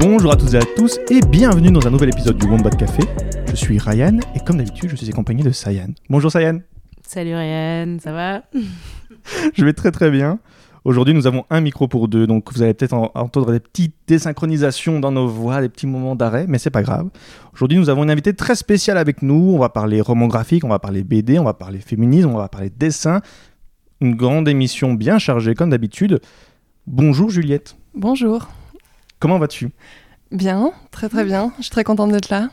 Bonjour à toutes et à tous et bienvenue dans un nouvel épisode du Wombat Café. Je suis Ryan et comme d'habitude je suis accompagné de Sayan. Bonjour Sayan, Salut Ryan, ça va? Je vais très très bien. Aujourd'hui nous avons un micro pour deux donc vous allez peut-être en- entendre des petites désynchronisations dans nos voix, des petits moments d'arrêt mais c'est pas grave. Aujourd'hui nous avons une invitée très spéciale avec nous, on va parler roman graphique, on va parler BD, on va parler féminisme, on va parler dessin. Une grande émission bien chargée comme d'habitude. Bonjour Juliette, Bonjour. comment vas-tu? Bien, très très bien. Je suis très contente d'être là.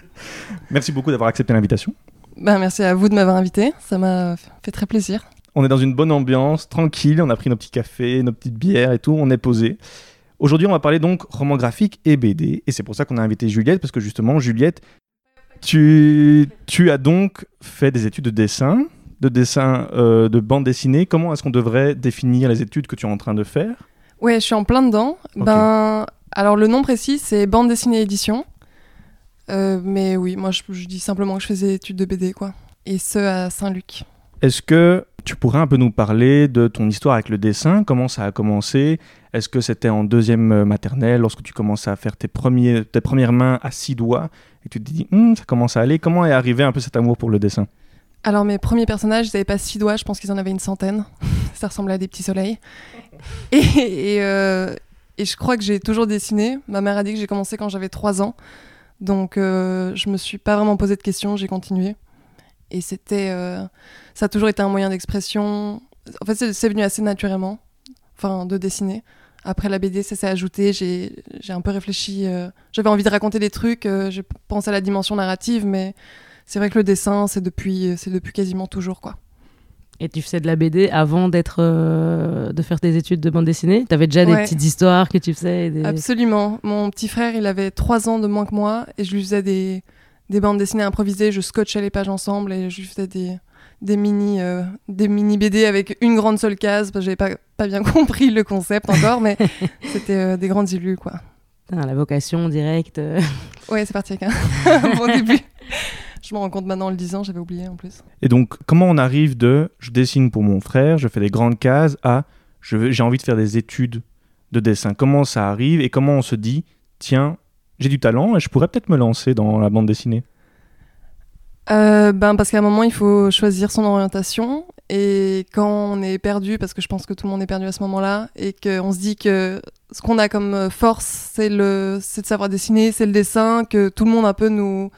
Merci beaucoup d'avoir accepté l'invitation. Ben, merci à vous de m'avoir invité. Ça m'a fait très plaisir. On est dans une bonne ambiance, tranquille, on a pris nos petits cafés, nos petites bières et tout, on est posé. Aujourd'hui, on va parler donc roman graphique et BD, et c'est pour ça qu'on a invité Juliette, parce que justement, Juliette, tu, tu as donc fait des études de dessin, de dessin euh, de bande dessinée. Comment est-ce qu'on devrait définir les études que tu es en train de faire? Ouais, je suis en plein dedans. Ben, alors le nom précis, c'est bande dessinée édition. Euh, mais oui, moi je, je dis simplement que je faisais des études de BD, quoi. Et ce à Saint-Luc. Est-ce que tu pourrais un peu nous parler de ton histoire avec le dessin Comment ça a commencé Est-ce que c'était en deuxième euh, maternelle, lorsque tu commençais à faire tes, premiers, tes premières mains à six doigts, et tu te dis, Hum, ça commence à aller Comment est arrivé un peu cet amour pour le dessin? Alors mes premiers personnages, ils n'avaient pas six doigts, je pense qu'ils en avaient une centaine. Ça ressemblait à des petits soleils. Et, et, euh, et je crois que j'ai toujours dessiné. Ma mère a dit que j'ai commencé quand j'avais trois ans. Donc euh, je me suis pas vraiment posé de questions, j'ai continué. Et c'était, euh, ça a toujours été un moyen d'expression. En fait, c'est venu assez naturellement, enfin de dessiner. Après la BD, ça s'est ajouté. J'ai j'ai un peu réfléchi. euh, J'avais envie de raconter des trucs. euh, j'ai pensé à la dimension narrative, mais c'est vrai que le dessin, c'est depuis, c'est depuis quasiment toujours, quoi. Et tu faisais de la BD avant d'être, euh, de faire tes études de bande dessinée? T'avais déjà des petites histoires que tu faisais des- Absolument. Mon petit frère, il avait trois ans de moins que moi, et je lui faisais des, des bandes dessinées improvisées. Je scotchais les pages ensemble, et je faisais des, des mini, euh, des mini BD avec une grande seule case, parce que j'avais pas, pas bien compris le concept encore, mais c'était euh, des grandes illus, quoi. La vocation directe. euh. Ouais, c'est parti avec un, bon début. Je me rends compte maintenant en le disant, j'avais oublié en plus. Et donc, comment on arrive de je dessine pour mon frère, je fais des grandes cases, à j'ai envie de faire des études de dessin Comment ça arrive et comment on se dit, tiens, j'ai du talent et je pourrais peut-être me lancer dans la bande dessinée. Euh, ben parce qu'à un moment il faut choisir son orientation. Et quand on est perdu parce que je pense que tout le monde est perdu à ce moment-là et qu'on se dit que ce qu'on a comme force c'est le c'est de savoir dessiner c'est le dessin que tout le monde un peu nous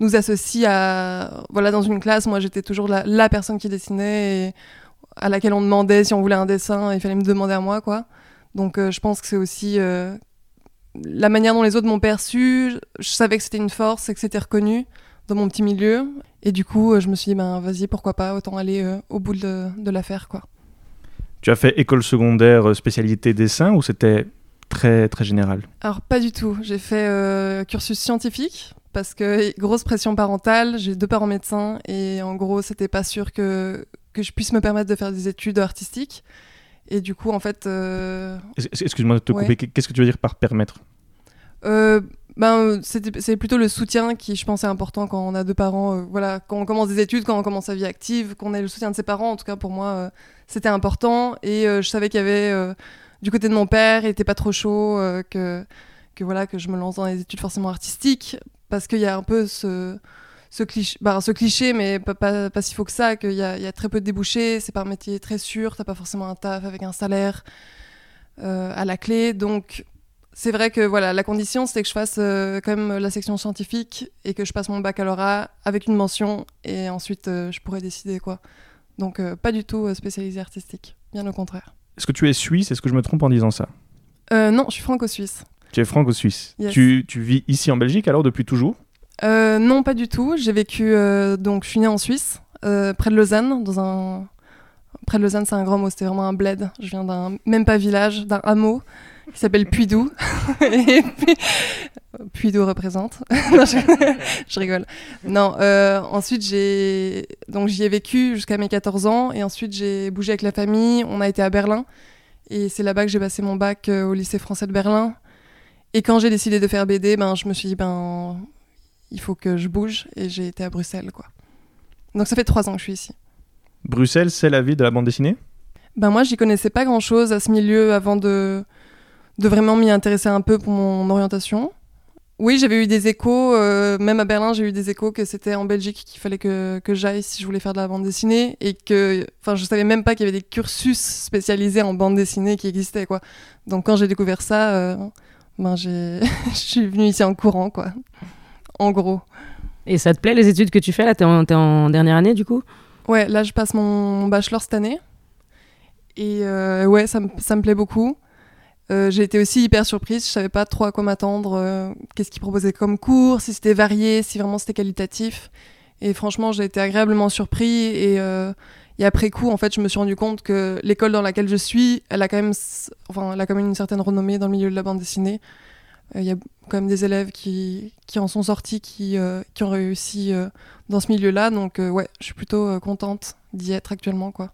nous associe à voilà dans une classe. Moi j'étais toujours la, la personne qui dessinait et à laquelle on demandait si on voulait un dessin il fallait me demander à moi quoi. Donc euh, je pense que c'est aussi euh, la manière dont les autres m'ont perçu je savais que c'était une force et que c'était reconnu dans mon petit milieu. Et du coup, euh, je me suis dit, ben vas-y, pourquoi pas, autant aller euh, au bout de, de l'affaire, quoi. Tu as fait école secondaire euh, spécialité dessin ou c'était très très général? Alors, pas du tout. J'ai fait euh, cursus scientifique parce que grosse pression parentale. J'ai deux parents médecins et en gros, c'était pas sûr que, que je puisse me permettre de faire des études artistiques. Et du coup, en fait, euh, Excuse-moi de te Ouais. couper, qu'est-ce que tu veux dire par permettre? Euh, ben, c'est plutôt le soutien qui, je pense, est important quand on a deux parents. euh, voilà, quand on commence des études, quand on commence sa vie active, qu'on ait le soutien de ses parents. En tout cas, pour moi, c'était important. Et je savais qu'il y avait, du côté de mon père, il était pas trop chaud, que, que voilà, que je me lance dans les études forcément artistiques, parce qu'il y a un peu ce, ce cliché, bah, ce cliché, mais pas, pas, pas si faux que ça, qu'il y a, il y a très peu de débouchés. C'est pas un métier très sûr. T'as pas forcément un taf avec un salaire euh, à la clé, donc c'est vrai que voilà, la condition c'était que je fasse euh, quand même la section scientifique et que je passe mon baccalauréat avec une mention et ensuite euh, je pourrais décider quoi. Donc euh, pas du tout spécialisé artistique, bien au contraire. Est-ce que tu es suisse? Est-ce que je me trompe en disant ça? Non, je suis franco-suisse. Tu es franco-suisse. Yes. Tu, tu vis ici en Belgique alors depuis toujours? Euh, non, pas du tout. J'ai vécu euh, donc je suis née en Suisse, euh, près de Lausanne, dans un près de Lausanne, c'est un grand mot. C'était vraiment un bled. Je viens d'un même pas village, d'un hameau qui s'appelle Puydou. Puydou représente. Je... je rigole. Non. ensuite, j'ai donc j'y ai vécu jusqu'à mes 14 ans et ensuite j'ai bougé avec la famille. On a été à Berlin. Et c'est là-bas que j'ai passé mon bac au lycée français de Berlin. Et quand j'ai décidé de faire BD, ben, je me suis dit, ben, il faut que je bouge. Et j'ai été à Bruxelles, quoi. Donc ça fait trois ans que je suis ici. Bruxelles, c'est la ville de la bande dessinée? Ben moi, j'y connaissais pas grand-chose à ce milieu avant de, de vraiment m'y intéresser un peu pour mon orientation. Oui, j'avais eu des échos, euh, même à Berlin, j'ai eu des échos que c'était en Belgique qu'il fallait que, que j'aille si je voulais faire de la bande dessinée et que, enfin, je savais même pas qu'il y avait des cursus spécialisés en bande dessinée qui existaient, quoi. Donc quand j'ai découvert ça, euh, ben j'ai, je suis venue ici en courant, quoi. En gros. Et ça te plaît les études que tu fais là? T'es en, en dernière année du coup? Ouais, là je passe mon bachelor cette année. Et euh, ouais, ça, me- ça me plaît beaucoup. Euh, j'ai été aussi hyper surprise, je savais pas trop à quoi m'attendre, euh, qu'est-ce qu'ils proposaient comme cours, si c'était varié, si vraiment c'était qualitatif. Et franchement, j'ai été agréablement surpris. Et, euh, et après coup, en fait, je me suis rendu compte que l'école dans laquelle je suis, elle a quand même, enfin, elle a quand même une certaine renommée dans le milieu de la bande dessinée. Euh, Il y a quand même des élèves qui, qui en sont sortis, qui, euh, qui ont réussi euh, dans ce milieu-là. Donc, euh, ouais, je suis plutôt euh, contente d'y être actuellement, quoi.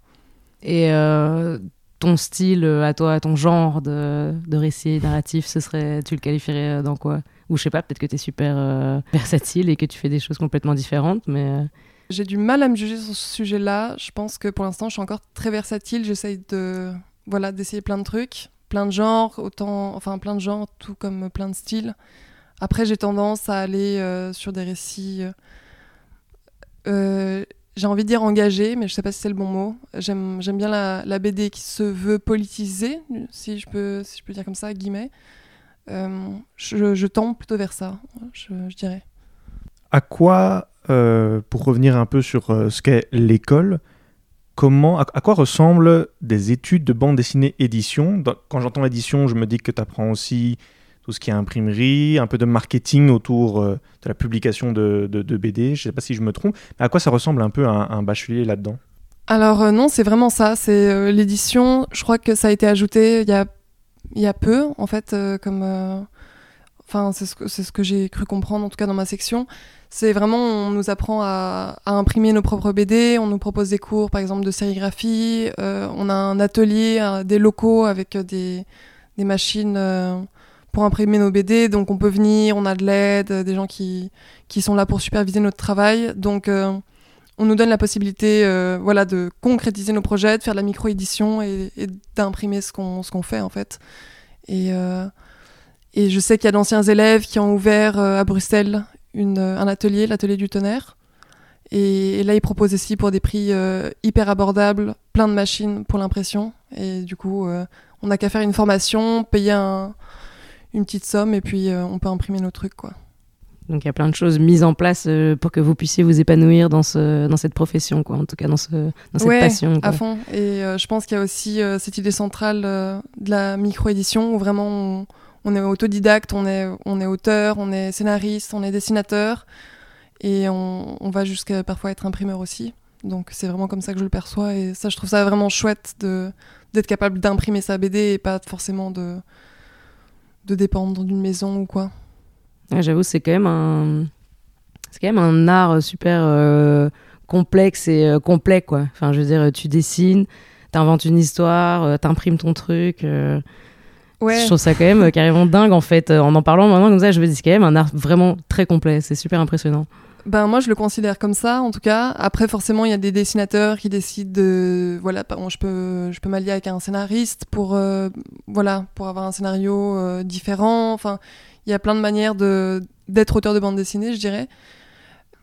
Et euh, ton style euh, à toi, ton genre de, de récit narratif, ce serait, tu le qualifierais euh, dans quoi? Ou je sais pas, peut-être que tu es super euh, versatile et que tu fais des choses complètement différentes, mais euh, J'ai du mal à me juger sur ce sujet-là. Je pense que pour l'instant, je suis encore très versatile. J'essaye de, voilà, d'essayer plein de trucs, plein de genres, autant, enfin plein de genres, tout comme plein de styles. Après, j'ai tendance à aller euh, sur des récits. euh, euh, j'ai envie de dire engagés, mais je sais pas si c'est le bon mot. J'aime, bien la, BD qui se veut politisée, si je peux, si je peux dire comme ça, guillemets. Je, je tends plutôt vers ça, je, je dirais. À quoi, pour revenir un peu sur ce qu'est l'école, comment, à, quoi ressemblent des études de bande dessinée édition? Quand j'entends édition, je me dis que tu apprends aussi tout ce qui est imprimerie, un peu de marketing autour euh, de la publication de, BD. Je sais pas si je me trompe, mais à quoi ça ressemble un peu un, un bachelier là-dedans? Alors euh, non, c'est vraiment ça. C'est euh, l'édition. Je crois que ça a été ajouté il y a, peu, en fait, comme. Enfin, c'est ce que j'ai cru comprendre, en tout cas dans ma section. C'est vraiment, on nous apprend à, imprimer nos propres BD, on nous propose des cours, par exemple, de sérigraphie, euh, on a un atelier, euh, des locaux avec euh, des, machines pour imprimer nos BD, donc on peut venir, on a de l'aide, des gens qui, sont là pour superviser notre travail. Donc, on nous donne la possibilité voilà, de concrétiser nos projets, de faire de la micro-édition et, d'imprimer ce qu'on fait en fait. Et, je sais qu'il y a d'anciens élèves qui ont ouvert à Bruxelles une, un atelier, l'atelier du tonnerre. Et, et là, ils proposent aussi pour des prix euh, hyper abordables, plein de machines pour l'impression. Et du coup, euh, on n'a qu'à faire une formation, payer un- une petite somme et puis euh, on peut imprimer nos trucs. quoi. donc il y a plein de choses mises en place pour que vous puissiez vous épanouir dans, ce, dans cette profession, quoi, en tout cas dans, ce, dans cette Ouais, passion. quoi. À fond. Et je pense qu'il y a aussi cette idée centrale de la micro-édition où vraiment on, on est autodidacte, on est, on est auteur, on est scénariste, on est dessinateur et on, va jusqu'à parfois être imprimeur aussi. Donc c'est vraiment comme ça que je le perçois et ça je trouve ça vraiment chouette d'être capable d'imprimer sa BD et pas forcément de de dépendre d'une maison ou quoi. Ouais, J'avoue, c'est quand même un, c'est quand même un art euh, super euh, complexe et euh, complet, quoi. Enfin, je veux dire, tu dessines, t'inventes une histoire, euh, t'imprimes ton truc. Euh, Je trouve ça quand même euh, carrément dingue, en fait. Euh, En en parlant maintenant comme ça, je me dis c'est quand même un art vraiment très complet. C'est super impressionnant. Ben moi je le considère comme ça en tout cas. Après forcément il y a des dessinateurs qui décident de voilà je peux je peux m'allier avec un scénariste pour euh, voilà pour avoir un scénario euh, différent. Enfin il y a plein de manières de d'être auteur de bande dessinée je dirais.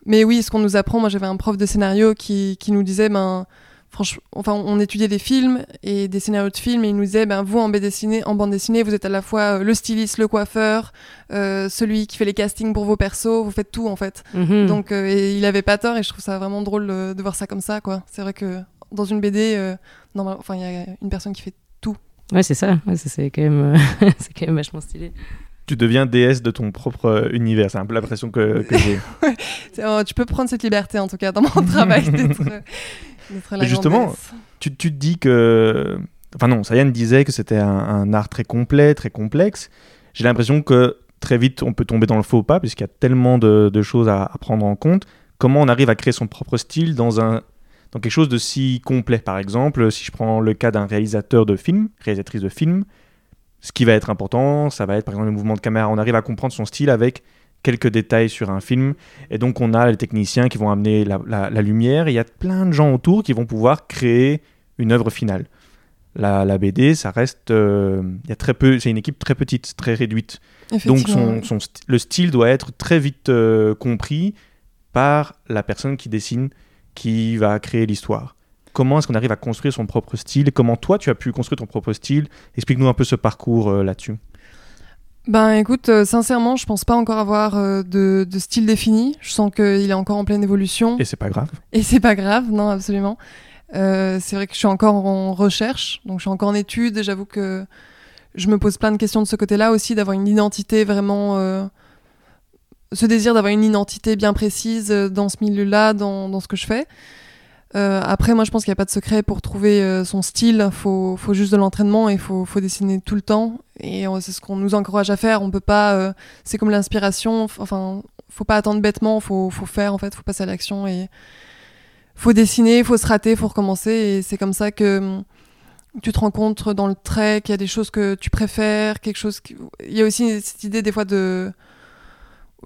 Mais oui ce qu'on nous apprend moi j'avais un prof de scénario qui qui nous disait ben franchement enfin on étudiait des films et des scénarios de films et il nous disait ben vous en bande dessinée en bande dessinée vous êtes à la fois euh, le styliste le coiffeur euh, celui qui fait les castings pour vos persos vous faites tout en fait. Mhm. Donc euh, et il avait pas tort et je trouve ça vraiment drôle de voir ça comme ça quoi. C'est vrai que dans une BD, euh, normal- enfin il y a une personne qui fait. Ouais, c'est ça. Ouais, c'est- c'est quand même, c'est quand même vachement stylé. Tu deviens déesse de ton propre univers, c'est un peu l'impression que, que j'ai. Euh, tu peux prendre cette liberté en tout cas dans mon travail d'être. Et justement, tu, tu te dis que. Enfin, non, Sayane disait que c'était un, un art très complet, très complexe. J'ai l'impression que très vite, on peut tomber dans le faux pas, puisqu'il y a tellement de, de choses à, à prendre en compte. Comment on arrive à créer son propre style dans un, dans quelque chose de si complet? Par exemple, si je prends le cas d'un réalisateur de film, réalisatrice de film, ce qui va être important, ça va être par exemple le mouvement de caméra. On arrive à comprendre son style avec quelques détails sur un film. Et donc, on a les techniciens qui vont amener la, la- la lumière. Il y a plein de gens autour qui vont pouvoir créer une œuvre finale. La, la BD, ça reste. euh, Il y a très peu. C'est une équipe très petite, très réduite. Donc, son, son st- le style doit être très vite euh, compris par la personne qui dessine, qui va créer l'histoire. Comment est-ce qu'on arrive à construire son propre style? Comment toi, tu as pu construire ton propre style? Explique-nous un peu ce parcours euh, là-dessus. Ben écoute, euh, sincèrement, je pense pas encore avoir euh, de, de style défini. Je sens qu'il est encore en pleine évolution. Et c'est pas grave. Et c'est pas grave, non, absolument. Euh, c'est vrai que je suis encore en recherche, donc je suis encore en études. et J'avoue que je me pose plein de questions de ce côté-là aussi, d'avoir une identité vraiment. euh, ce désir d'avoir une identité bien précise euh, dans ce milieu-là, dans, dans ce que je fais. Euh, après, moi, je pense qu'il n'y a pas de secret pour trouver euh, son style. Faut, faut juste de l'entraînement et faut, faut dessiner tout le temps. Et euh, c'est ce qu'on nous encourage à faire. On peut pas. euh, c'est comme l'inspiration. Enfin, faut pas attendre bêtement. Faut, faut faire en fait. Faut passer à l'action et faut dessiner. Faut se rater. Faut recommencer. Et c'est comme ça que hum, tu te compte dans le trait qu'il y a des choses que tu préfères, quelque chose. qui- Il y a aussi cette idée des fois de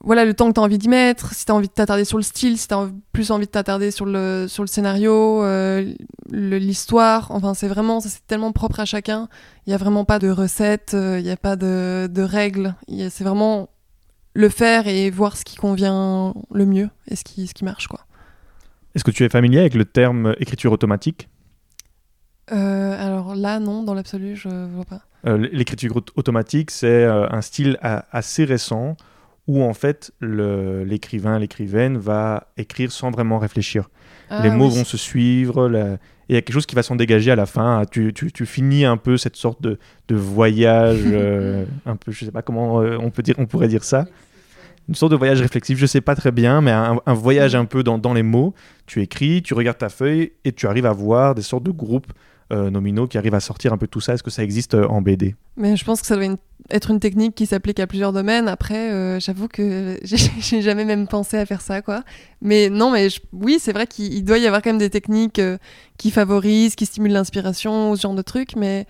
voilà le temps que tu as envie d'y mettre, si tu as envie de t'attarder sur le style, si tu as plus envie de t'attarder sur le, sur le scénario, euh, l'histoire. Enfin, c'est vraiment, ça, c'est tellement propre à chacun. Il n'y a vraiment pas de recette, euh, il n'y a pas de, de règles. C'est vraiment le faire et voir ce qui convient le mieux et ce qui, ce qui marche. quoi. Est-ce que tu es familier avec le terme écriture automatique? Euh, alors là, non, dans l'absolu, je vois pas. L'écriture aut- automatique, c'est un style assez récent où en fait l'écrivain, l'écrivaine va écrire sans vraiment réfléchir. les Ah mots oui. vont se suivre, la- et il y a quelque chose qui va s'en dégager à la fin. Ah, Tu, tu- tu finis un peu cette sorte de, de voyage, euh, un peu, je sais pas comment euh, on, peut dire, on pourrait dire ça. Une sorte de voyage réflexif, je sais pas très bien, mais un, un voyage un peu dans, dans les mots. Tu écris, tu regardes ta feuille et tu arrives à voir des sortes de groupes euh, nominaux qui arrivent à sortir un peu tout ça. Est-ce que ça existe euh, en BD Mais je pense que ça doit une- être une technique qui s'applique à plusieurs domaines. Après, euh, j'avoue que j'ai jamais même pensé à faire ça, quoi. Mais non, mais je- oui, c'est vrai qu'il il doit y avoir quand même des techniques euh, qui favorisent, qui stimulent l'inspiration, ce genre de trucs. Mais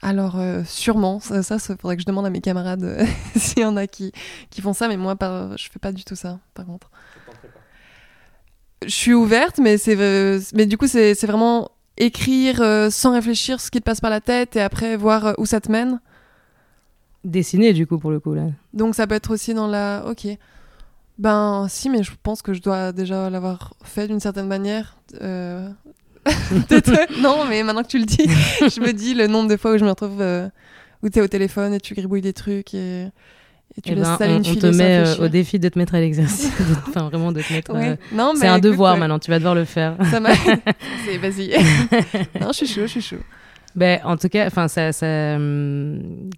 alors, euh, sûrement, ça, ça, ça, faudrait que je demande à mes camarades s'il y en a qui, qui font ça. Mais moi, par, je fais pas du tout ça, par contre. Je suis ouverte, mais c'est, mais du coup, c'est vraiment écrire euh, sans réfléchir ce qui te passe par la tête et après voir euh, où ça te mène. Dessiner, du coup, pour le coup, là. Donc ça peut être aussi dans la... Ok. Ben si, mais je pense que je dois déjà l'avoir fait d'une certaine manière. Euh, non, mais maintenant que tu le dis, je me dis le nombre de fois où je me retrouve... euh, où t'es au téléphone et tu gribouilles des trucs et, et tu Eh ben, on, te met euh, au défi de te mettre à l'exercice. enfin, vraiment de te mettre. Ouais. euh, C'est un devoir ouais, maintenant, tu vas devoir le faire. Ça m'a... Vas-y. non, je suis chaud, je suis chaud. Ben, en tout cas, enfin, ça, ça, hum,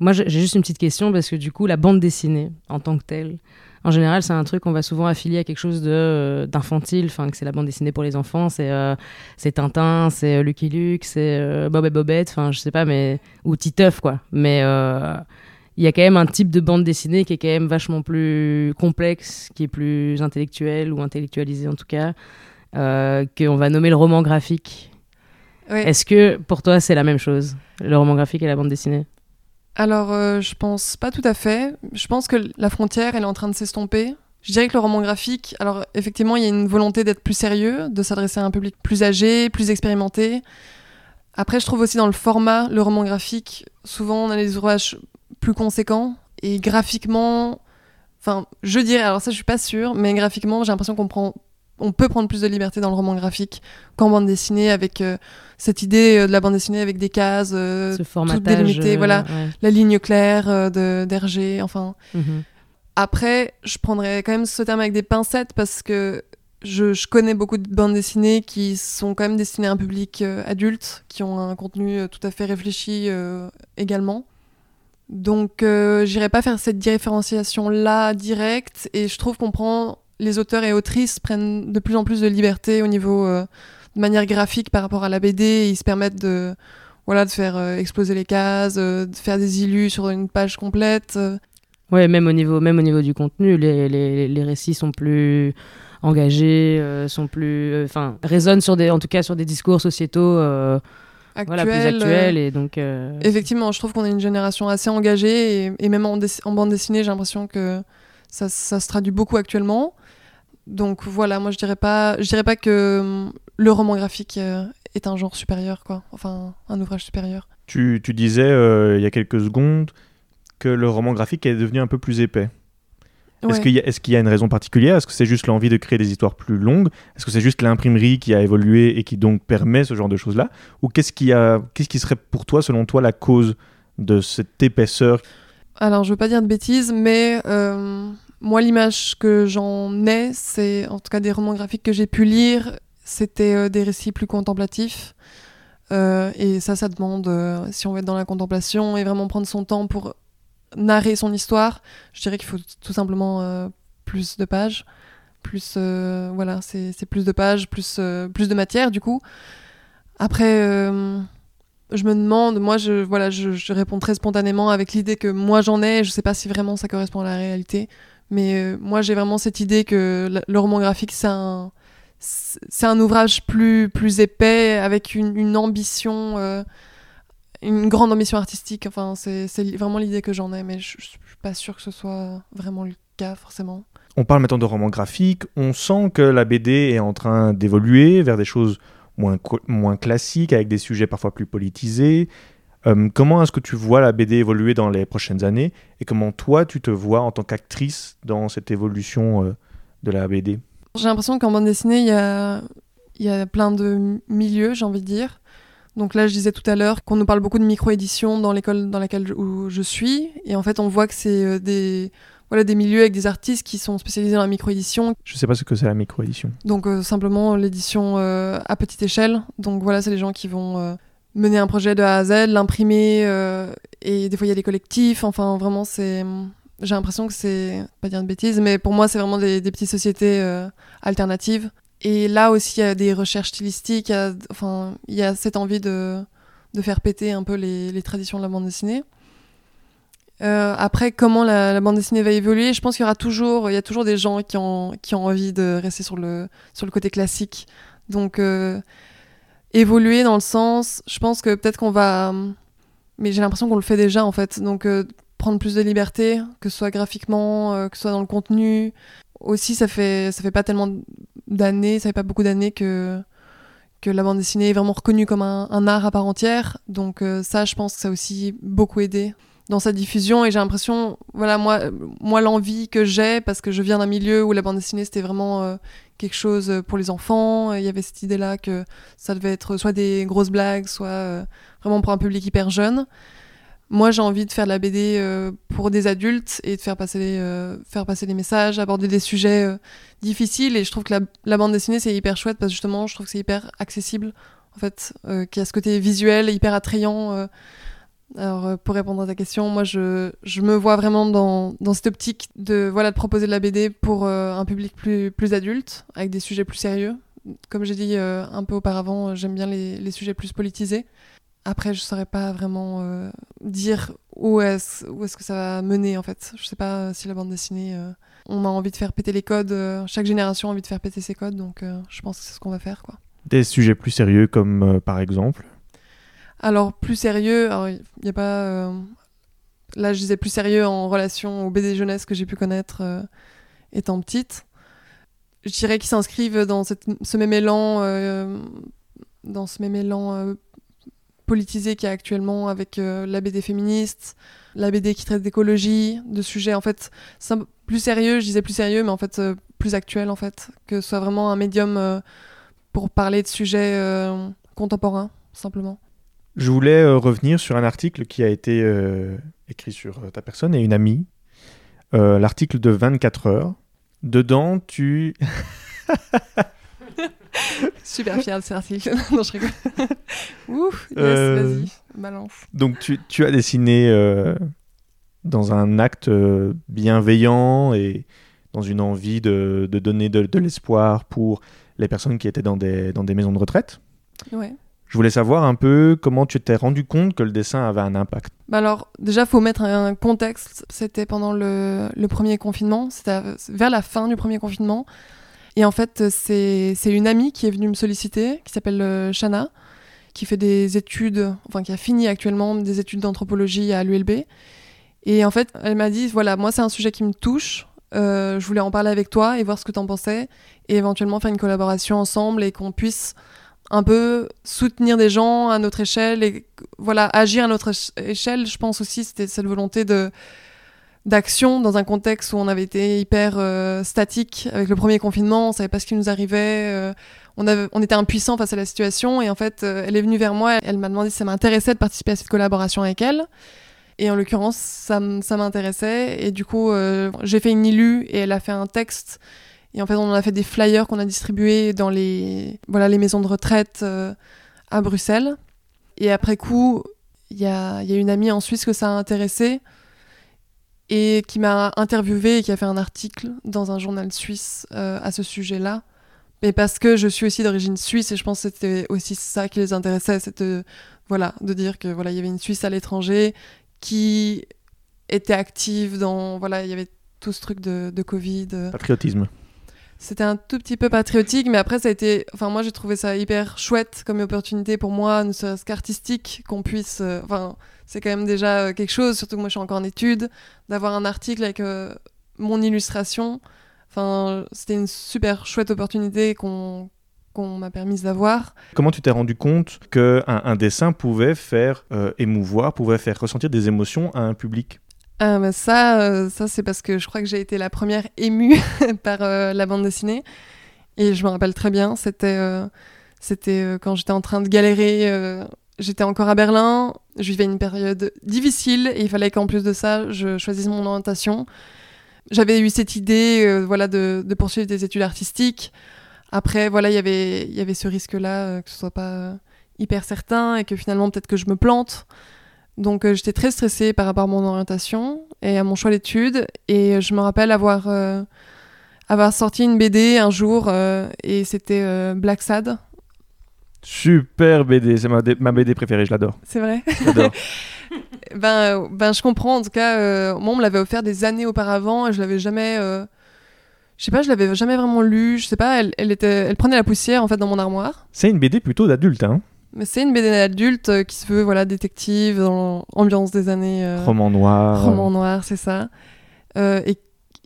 moi, j'ai juste une petite question parce que du coup, la bande dessinée en tant que telle, en général, c'est un truc qu'on va souvent affilier à quelque chose de euh, d'infantile, enfin, que c'est la bande dessinée pour les enfants, c'est euh, c'est Tintin, c'est euh, Lucky Luke, c'est euh, Bob et Bobette, enfin, je sais pas, mais ou Titeuf, quoi. Mais euh, il y a quand même un type de bande dessinée qui est quand même vachement plus complexe, qui est plus intellectuel ou intellectualisé en tout cas, euh, qu'on va nommer le roman graphique. Est-ce que pour toi c'est la même chose, le roman graphique et la bande dessinée? Alors, euh, je pense pas tout à fait. Je pense que la frontière, elle est en train de s'estomper. Je dirais que le roman graphique, alors effectivement, il y a une volonté d'être plus sérieux, de s'adresser à un public plus âgé, plus expérimenté. Après, je trouve aussi dans le format, le roman graphique, souvent on a des ouvrages plus conséquents et graphiquement, enfin, je dirais, alors ça, je suis pas sûre, mais graphiquement, j'ai l'impression qu'on prend, on peut prendre plus de liberté dans le roman graphique qu'en bande dessinée avec euh, cette idée euh, de la bande dessinée avec des cases, euh, Ce formatage. délimité, euh, voilà. ouais. la ligne claire de d'Hergé, enfin. Mhm. Après, je prendrais quand même ce terme avec des pincettes parce que je, je connais beaucoup de bandes dessinées qui sont quand même destinées à un public adulte, qui ont un contenu tout à fait réfléchi également. Donc, euh, j'irai pas faire cette différenciation-là directe et je trouve qu'on prend. Les auteurs et autrices prennent de plus en plus de liberté au niveau euh, de manière graphique par rapport à la BD ils se permettent de, voilà, de faire euh, exploser les cases, euh, de faire des illus sur une page complète. Ouais, même au niveau, même au niveau du contenu, les, les, les récits sont plus. engagés, sont plus, enfin, résonnent sur des, en tout cas sur des discours sociétaux, voilà, plus Actuel, actuels euh, et donc. euh, Effectivement, je trouve qu'on est une génération assez engagée et, et même en, bande dessinée, j'ai l'impression que ça, ça se traduit beaucoup actuellement. Donc voilà, moi je dirais pas, je dirais pas que hum, le roman graphique euh, est un genre supérieur, quoi. Enfin, un ouvrage supérieur. Tu, tu disais euh, il y a quelques secondes que le roman graphique est devenu un peu plus épais. Est-ce qu'il y, a- y une raison particulière? Est-ce que c'est juste l'envie de créer des histoires plus longues? Est-ce que c'est juste l'imprimerie qui a évolué et qui donc permet ce genre de choses-là? Ou qu'est-ce qui, a, qu'est-ce qui serait pour toi, selon toi, la cause de cette épaisseur? Alors, je veux pas dire de bêtises, mais euh, moi, l'image que j'en ai, c'est en tout cas des romans graphiques que j'ai pu lire, c'était euh, des récits plus contemplatifs. Euh, et ça, ça demande, si on veut être dans la contemplation et vraiment prendre son temps pour narrer son histoire, je dirais qu'il faut tout simplement euh, plus de pages. Plus, euh, voilà, c'est plus de pages, plus, euh, plus de matière, du coup. Après, je me demande, moi, je, voilà, je, réponds très spontanément avec l'idée que moi j'en ai. Je sais pas si vraiment ça correspond à la réalité, mais moi j'ai vraiment cette idée que le roman graphique c'est un, c'est un ouvrage plus, plus épais avec une, ambition, une grande ambition artistique. Enfin, c'est vraiment l'idée que j'en ai, mais je, je suis pas sûre que ce soit vraiment le cas forcément. On parle maintenant de roman graphique. On sent que la BD est en train d'évoluer vers des choses moins, moins classiques, avec des sujets parfois plus politisés. Euh, comment est-ce que tu vois la BD évoluer dans les prochaines années Et comment toi, tu te vois en tant qu'actrice dans cette évolution euh, de la BD J'ai l'impression qu'en bande dessinée, il y a, il y a plein de milieux, j'ai envie de dire. Donc là, je disais tout à l'heure qu'on nous parle beaucoup de micro-édition dans l'école dans laquelle je, où je suis. Et en fait, on voit que c'est euh, des, voilà, des milieux avec des artistes qui sont spécialisés dans la micro-édition. Je sais pas ce que c'est la micro-édition. Donc euh, simplement l'édition euh, à petite échelle. Donc voilà, c'est les gens qui vont euh, mener un projet de A à Z, l'imprimer. et des fois, il y a des collectifs. Enfin, vraiment, c'est... J'ai l'impression que c'est... Pas dire de bêtises, mais pour moi, c'est vraiment des, des petites sociétés alternatives. Et là aussi, il y a des recherches stylistiques. il y a- Enfin, il y a cette envie de, de faire péter un peu les, les traditions de la bande dessinée. Euh, après, comment la, bande dessinée va évoluer Je pense qu'il y aura toujours, il y a toujours des gens qui ont, qui ont envie de rester sur le, sur le côté classique. Donc, euh, évoluer dans le sens, je pense que peut-être qu'on va. Mais j'ai l'impression qu'on le fait déjà en fait. Donc, euh, prendre plus de liberté, que ce soit graphiquement, que ce soit dans le contenu. Aussi, ça fait, ça fait pas tellement d'années, ça fait pas beaucoup d'années que, que la bande dessinée est vraiment reconnue comme un, art à part entière. Donc, euh, ça, je pense que ça a aussi beaucoup aidé dans sa diffusion. Et j'ai l'impression voilà moi moi l'envie que j'ai parce que je viens d'un milieu où la bande dessinée c'était vraiment euh, quelque chose pour les enfants. Il y avait cette idée là que ça devait être soit des grosses blagues soit euh, vraiment pour un public hyper jeune moi j'ai envie de faire de la BD euh, pour des adultes et de faire passer les, euh, messages aborder des sujets euh, difficiles et je trouve que la, bande dessinée c'est hyper chouette parce que justement je trouve que c'est hyper accessible en fait y a ce côté visuel hyper attrayant alors, pour répondre à ta question, moi, je, me vois vraiment dans, cette optique de, voilà, de proposer de la BD pour un public plus, adulte, avec des sujets plus sérieux. Comme j'ai dit un peu auparavant, j'aime bien les sujets plus politisés. Après, je saurais pas vraiment euh, dire où est-ce est-ce que ça va mener, en fait. Je sais pas euh, si la bande dessinée, euh, on a envie de faire péter les codes. euh, chaque génération a envie de faire péter ses codes, donc je pense que c'est ce qu'on va faire, quoi. Des sujets plus sérieux comme par exemple? Alors, plus sérieux, alors il n'y a pas. Là, je disais plus sérieux en relation aux BD jeunesse que j'ai pu connaître étant petite. Je dirais qu'ils s'inscrivent dans cette- ce même élan, dans ce même élan euh, politisé qu'il y a actuellement avec euh, la BD féministe, la BD qui traite d'écologie, de sujets en fait plus sérieux, je disais plus sérieux, mais en fait euh, plus actuel en fait, que ce soit vraiment un médium euh, pour parler de sujets euh, contemporains, simplement. Je voulais revenir sur un article qui a été écrit sur ta personne et une amie. L'article de 24 heures. Dedans, tu... Super fier de cet article. non, je rigole. Ouf, yes, Euh, vas-y, balance. Donc tu, tu as dessiné euh, dans un acte euh, bienveillant et dans une envie de, de donner de, de l'espoir pour les personnes qui étaient dans des, dans des maisons de retraite. Ouais. Je voulais savoir un peu comment tu t'es rendu compte que le dessin avait un impact. Bah alors, déjà, faut mettre un contexte. C'était pendant le, le premier confinement. C'était vers la fin du premier confinement. Et en fait, c'est une amie qui est venue me solliciter, qui s'appelle euh, Shana, qui fait des études, enfin qui a fini actuellement des études d'anthropologie à l'ULB. Et en fait, elle m'a dit, voilà, moi c'est un sujet qui me touche, euh, je voulais en parler avec toi et voir ce que t'en pensais, et éventuellement faire une collaboration ensemble et qu'on puisse un peu soutenir des gens à notre échelle et voilà agir à notre éche- échelle. Je pense aussi c'était cette volonté de d'action dans un contexte où on avait été hyper euh, statique avec le premier confinement, on savait pas ce qui nous arrivait, euh, on, avait, on était impuissant face à la situation et en fait euh, elle est venue vers moi, elle m'a demandé si ça m'intéressait de participer à cette collaboration avec elle. Et en l'occurrence, ça, m'intéressait. Et du coup, j'ai fait une ILU et elle a fait un texte. Et en fait, on a fait des flyers qu'on a distribués dans les, voilà, les maisons de retraite à Bruxelles. Et après coup, il y a, il y a une amie en Suisse que ça a intéressé et qui m'a interviewé et qui a fait un article dans un journal suisse euh, à ce sujet-là. Mais parce que je suis aussi d'origine suisse et je pense que c'était aussi ça qui les intéressait, c'était voilà, de dire que voilà, il y avait une Suisse à l'étranger qui était active dans voilà, il y avait tout ce truc de, de Covid. Patriotisme. c'était un tout petit peu patriotique, mais après ça a été, enfin moi j'ai trouvé ça hyper chouette comme opportunité pour moi, ne serait-ce qu'artistique, qu'on puisse, euh, enfin c'est quand même déjà euh, quelque chose, surtout que moi je suis encore en études, d'avoir un article avec euh, mon illustration. Enfin c'était une super chouette opportunité qu'on qu'on m'a permise d'avoir. Comment tu t'es rendu compte qu'un un dessin pouvait faire euh, émouvoir, pouvait faire ressentir des émotions à un public? Ah, bah ça, euh, ça c'est parce que je crois que j'ai été la première émue par la bande dessinée. Et je me rappelle très bien, c'était c'était quand j'étais en train de galérer. j'étais encore à Berlin, je vivais une période difficile et il fallait qu'en plus de ça, je choisisse mon orientation. J'avais eu cette idée euh, voilà, de, poursuivre des études artistiques. Après, voilà, il y avait- il y avait ce risque-là, euh, que ce soit pas euh, hyper certain et que finalement, peut-être que je me plante. Donc j'étais très stressée par rapport à mon orientation et à mon choix d'études. Et je me rappelle avoir, avoir sorti une BD un jour et c'était Black Sad. Super BD, c'est ma, BD préférée, je l'adore. C'est vrai ben, euh, ben je comprends en tout cas. euh, moi on me l'avait offert des années auparavant et je l'avais jamais... euh, je sais pas, je l'avais jamais vraiment lu. Je sais pas, elle, elle, était, elle prenait la poussière en fait dans mon armoire. c'est une BD plutôt d'adulte, hein Mais c'est une BD adulte euh, qui se veut voilà détective dans l'ambiance des années... Roman noir. Roman noir, c'est ça. Et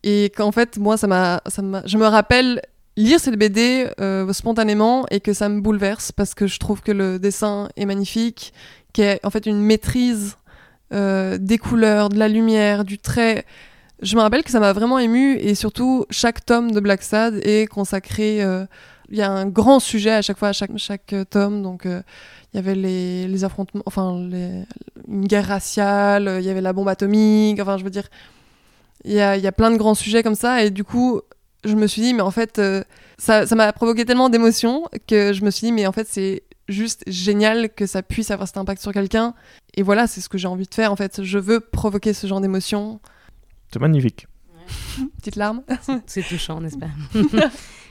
et qu'en fait, moi, ça m'a, ça m'a, je me rappelle lire cette BD euh, spontanément et que ça me bouleverse parce que je trouve que le dessin est magnifique, qu'il y a en fait une maîtrise euh, des couleurs, de la lumière, du trait. Je me rappelle que ça m'a vraiment ému et surtout chaque tome de Black Sad est consacré. euh, Il y a un grand sujet à chaque fois à chaque, chaque euh, tome, donc euh, il y avait les, les affrontements, enfin les, une guerre raciale, il y avait la bombe atomique, enfin je veux dire, il y a, il y a plein de grands sujets comme ça, et du coup, je me suis dit, mais en fait, euh, ça ça m'a provoqué tellement d'émotions que je me suis dit, mais en fait, c'est juste génial que ça puisse avoir cet impact sur quelqu'un, et voilà, c'est ce que j'ai envie de faire, en fait, je veux provoquer ce genre d'émotions. C'est magnifique. Petite larme. C'est touchant, n'est-ce pas?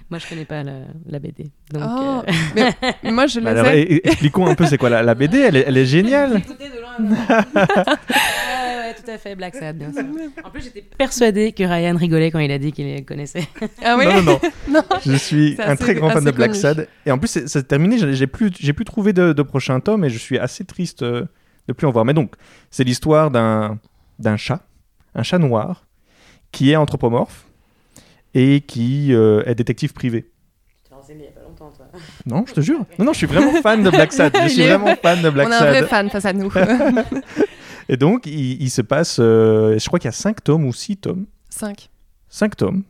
Moi, je connais pas la, la BD. Donc, Oh, euh, mais, mais moi, je Bah les alors, ai. e- e- expliquons un peu c'est quoi la, la BD, elle est, elle est géniale. Tout à fait, Black Sad, bien sûr. En plus, j'étais persuadée que Ryan rigolait quand il a dit qu'il les connaissait. Ah oui Non, non, non. Non. Je suis un assez- très grand fan de Black. Sad. Et en plus, c'est terminé. j'ai- plus, j'ai plus trouvé de, de prochain tome et je suis assez triste euh, de plus en voir. Mais donc, c'est l'histoire d'un d'un chat, un chat noir, qui est anthropomorphe et qui euh, est détective privé. Tu t'es renseigné il y a pas longtemps, toi. Non, je te jure. Non, non, je suis vraiment fan de Black Sad. Je suis est- vraiment fan de Black On a un vrai Sad. fan face à nous. Et donc, il, il se passe, euh, je crois qu'il y a 5 tomes ou 6 tomes. 5. 5 tomes.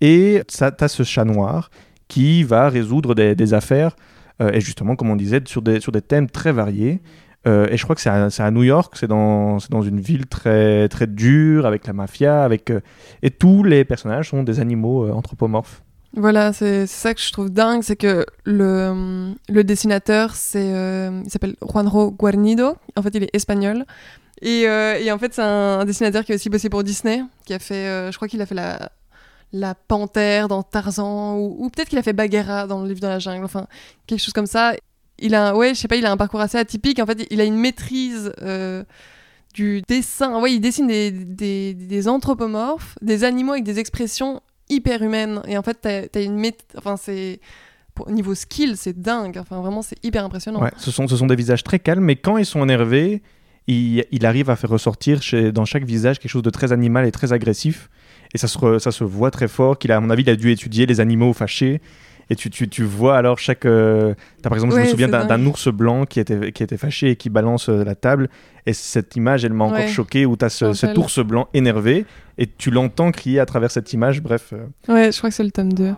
Et tu as ce chat noir qui va résoudre des, des affaires, euh, et justement, comme on disait, sur des, sur des thèmes très variés. Euh, et je crois que c'est à, New York, c'est dans, dans une ville très, très dure, avec la mafia, avec, et tous les personnages sont des animaux anthropomorphes. Voilà, c'est ça que je trouve dingue, c'est que le, le dessinateur, c'est euh, il s'appelle Juanjo Guarnido. En fait, il est espagnol. Et, euh, et en fait, c'est un, un dessinateur qui a aussi bossé pour Disney, qui a fait, euh, je crois qu'il a fait la, la panthère dans Tarzan, ou, peut-être qu'il a fait Bagheera dans le livre de la jungle, enfin, quelque chose comme ça. Il a, ouais, je sais pas, il a un parcours assez atypique. En fait, il a une maîtrise euh, du dessin. Ouais, il dessine des, des, anthropomorphes, des animaux avec des expressions hyper humaines. Et en fait, t'as as une mét- Enfin, c'est. Niveau skill, c'est dingue. Enfin, vraiment, c'est hyper impressionnant. Ouais, ce, sont, ce sont des visages très calmes, mais quand ils sont énervés, il, il arrive à faire ressortir chez, dans chaque visage quelque chose de très animal et très agressif. Et ça se, re- ça se voit très fort qu'il a, à mon avis, il a dû étudier les animaux fâchés. Et tu, tu, tu vois alors chaque. euh, t'as, par exemple, je me souviens d'un, ours blanc qui était, qui était fâché et qui balance euh, la table. Et cette image, elle m'a encore choqué où ce, Je me cet ours blanc énervé et tu l'entends crier à travers cette image. Bref. euh, Ouais, je crois que c'est le tome 2.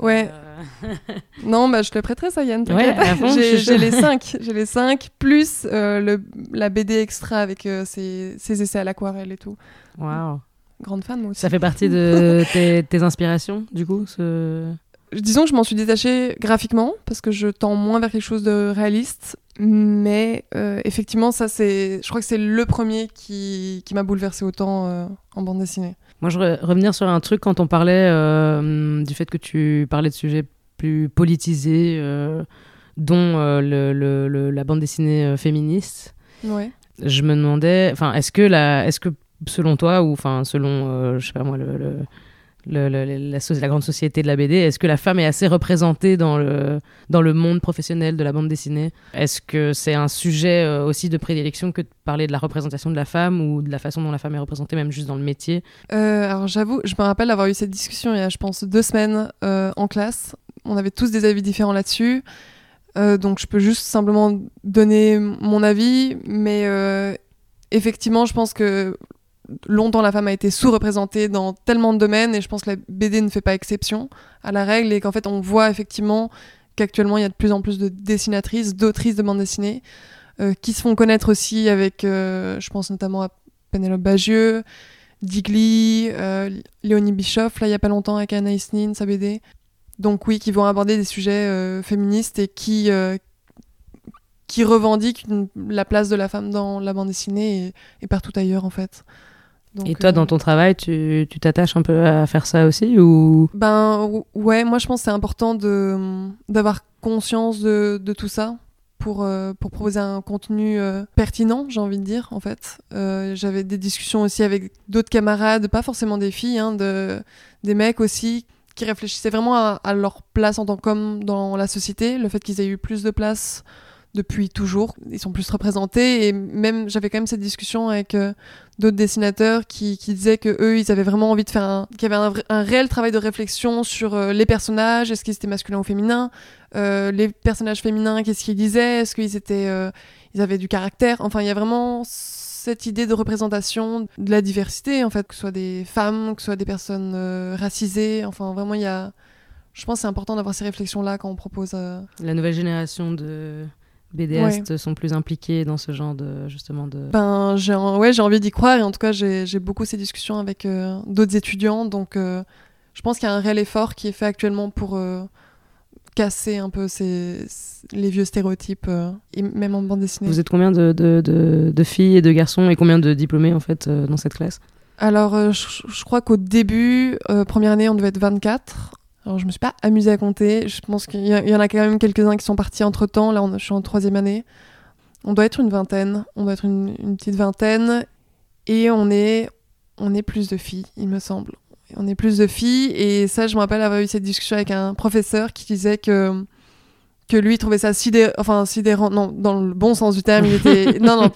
Ouais. Euh, Non, bah, je te prêterai ça, Yann. Ouais, j'ai les 5. J'ai les 5, plus euh, le, la BD extra avec euh, ses, ses essais à l'aquarelle et tout. Waouh. Grande fan, moi aussi. Ça fait partie de tes, tes inspirations, du coup ce... Disons que je m'en suis détachée graphiquement parce que je tends moins vers quelque chose de réaliste. Mais euh, effectivement, ça, c'est. Je crois que c'est le premier qui, qui m'a bouleversé autant euh, en bande dessinée. Moi, je voudrais revenir sur un truc quand on parlait euh, du fait que tu parlais de sujets plus politisés, euh, dont euh, le- le- le- la bande dessinée féministe. Ouais. Je me demandais, enfin, est-ce que la, est-ce que selon toi ou enfin selon, je sais pas moi, le, la, grande société de la BD, est-ce que la femme est assez représentée dans le dans le monde professionnel de la bande dessinée? Est-ce que c'est un sujet euh, aussi de prédilection que de parler de la représentation de la femme ou de la façon dont la femme est représentée, même juste dans le métier? Euh, alors j'avoue, je me rappelle avoir eu cette discussion il y a, je pense, deux semaines euh, en classe. On avait tous des avis différents là-dessus. Donc je peux juste simplement donner mon avis. Mais effectivement, je pense que longtemps la femme a été sous-représentée dans tellement de domaines et je pense que la BD ne fait pas exception à la règle et qu'en fait on voit effectivement qu'actuellement il y a de plus en plus de dessinatrices, d'autrices de bande dessinée euh, qui se font connaître aussi avec, euh, je pense notamment à Pénélope Bagieux, Digli, euh, Léonie Bischoff, là il y a pas longtemps avec Anaïs Nin, sa BD. Donc oui, qui vont aborder des sujets euh, féministes et qui, revendiquent la place de la femme dans la bande dessinée et partout ailleurs en fait. Donc, Et toi, euh, dans ton travail, tu tu t'attaches un peu à faire ça aussi ou? Ben ou- ouais, moi je pense que c'est important de d'avoir conscience de, de tout ça pour, euh, pour proposer un contenu euh, pertinent, j'ai envie de dire en fait. Euh, J'avais des discussions aussi avec d'autres camarades, pas forcément des filles, hein, de, des mecs aussi qui réfléchissaient vraiment à, à leur place en tant qu'hommes dans la société, le fait qu'ils aient eu plus de place depuis toujours, ils sont plus représentés et même j'avais quand même cette discussion avec euh, d'autres dessinateurs qui, disaient que eux ils avaient vraiment envie de faire un qu'il y avait un, réel travail de réflexion sur euh, les personnages. Est-ce qu'ils étaient masculins ou féminins? Euh, les personnages féminins qu'est-ce qu'ils disaient? Est-ce qu'ils étaient ils avaient du caractère? Enfin il y a vraiment cette idée de représentation de la diversité en fait que ce soit des femmes que ce soit des personnes racisées. Enfin vraiment il y a je pense que c'est important d'avoir ces réflexions là quand on propose la nouvelle génération de BDistes sont plus impliqués dans ce genre de justement de Ben, j'ai ouais, j'ai envie d'y croire et en tout cas, j'ai j'ai beaucoup ces discussions avec euh, d'autres étudiants. Donc, euh, je pense qu'il y a un réel effort qui est fait actuellement pour euh, casser un peu ces, les vieux stéréotypes, et même en bande dessinée. Vous êtes combien de, de, de- de filles et de garçons et combien de diplômés en fait dans cette classe? Alors, je, je crois qu'au début, première année, on devait être 24. Alors, je me suis pas amusée à compter. Je pense qu'il y, en a quand même quelques-uns qui sont partis entre temps. Là, on, je suis en troisième année. On doit être une vingtaine. On doit être une, une petite vingtaine. Et on est, on est plus de filles, il me semble. On est plus de filles. Et ça, je me rappelle avoir eu cette discussion avec un professeur qui disait que que lui trouvait ça sidé enfin sidérant non dans le bon sens du terme il était non non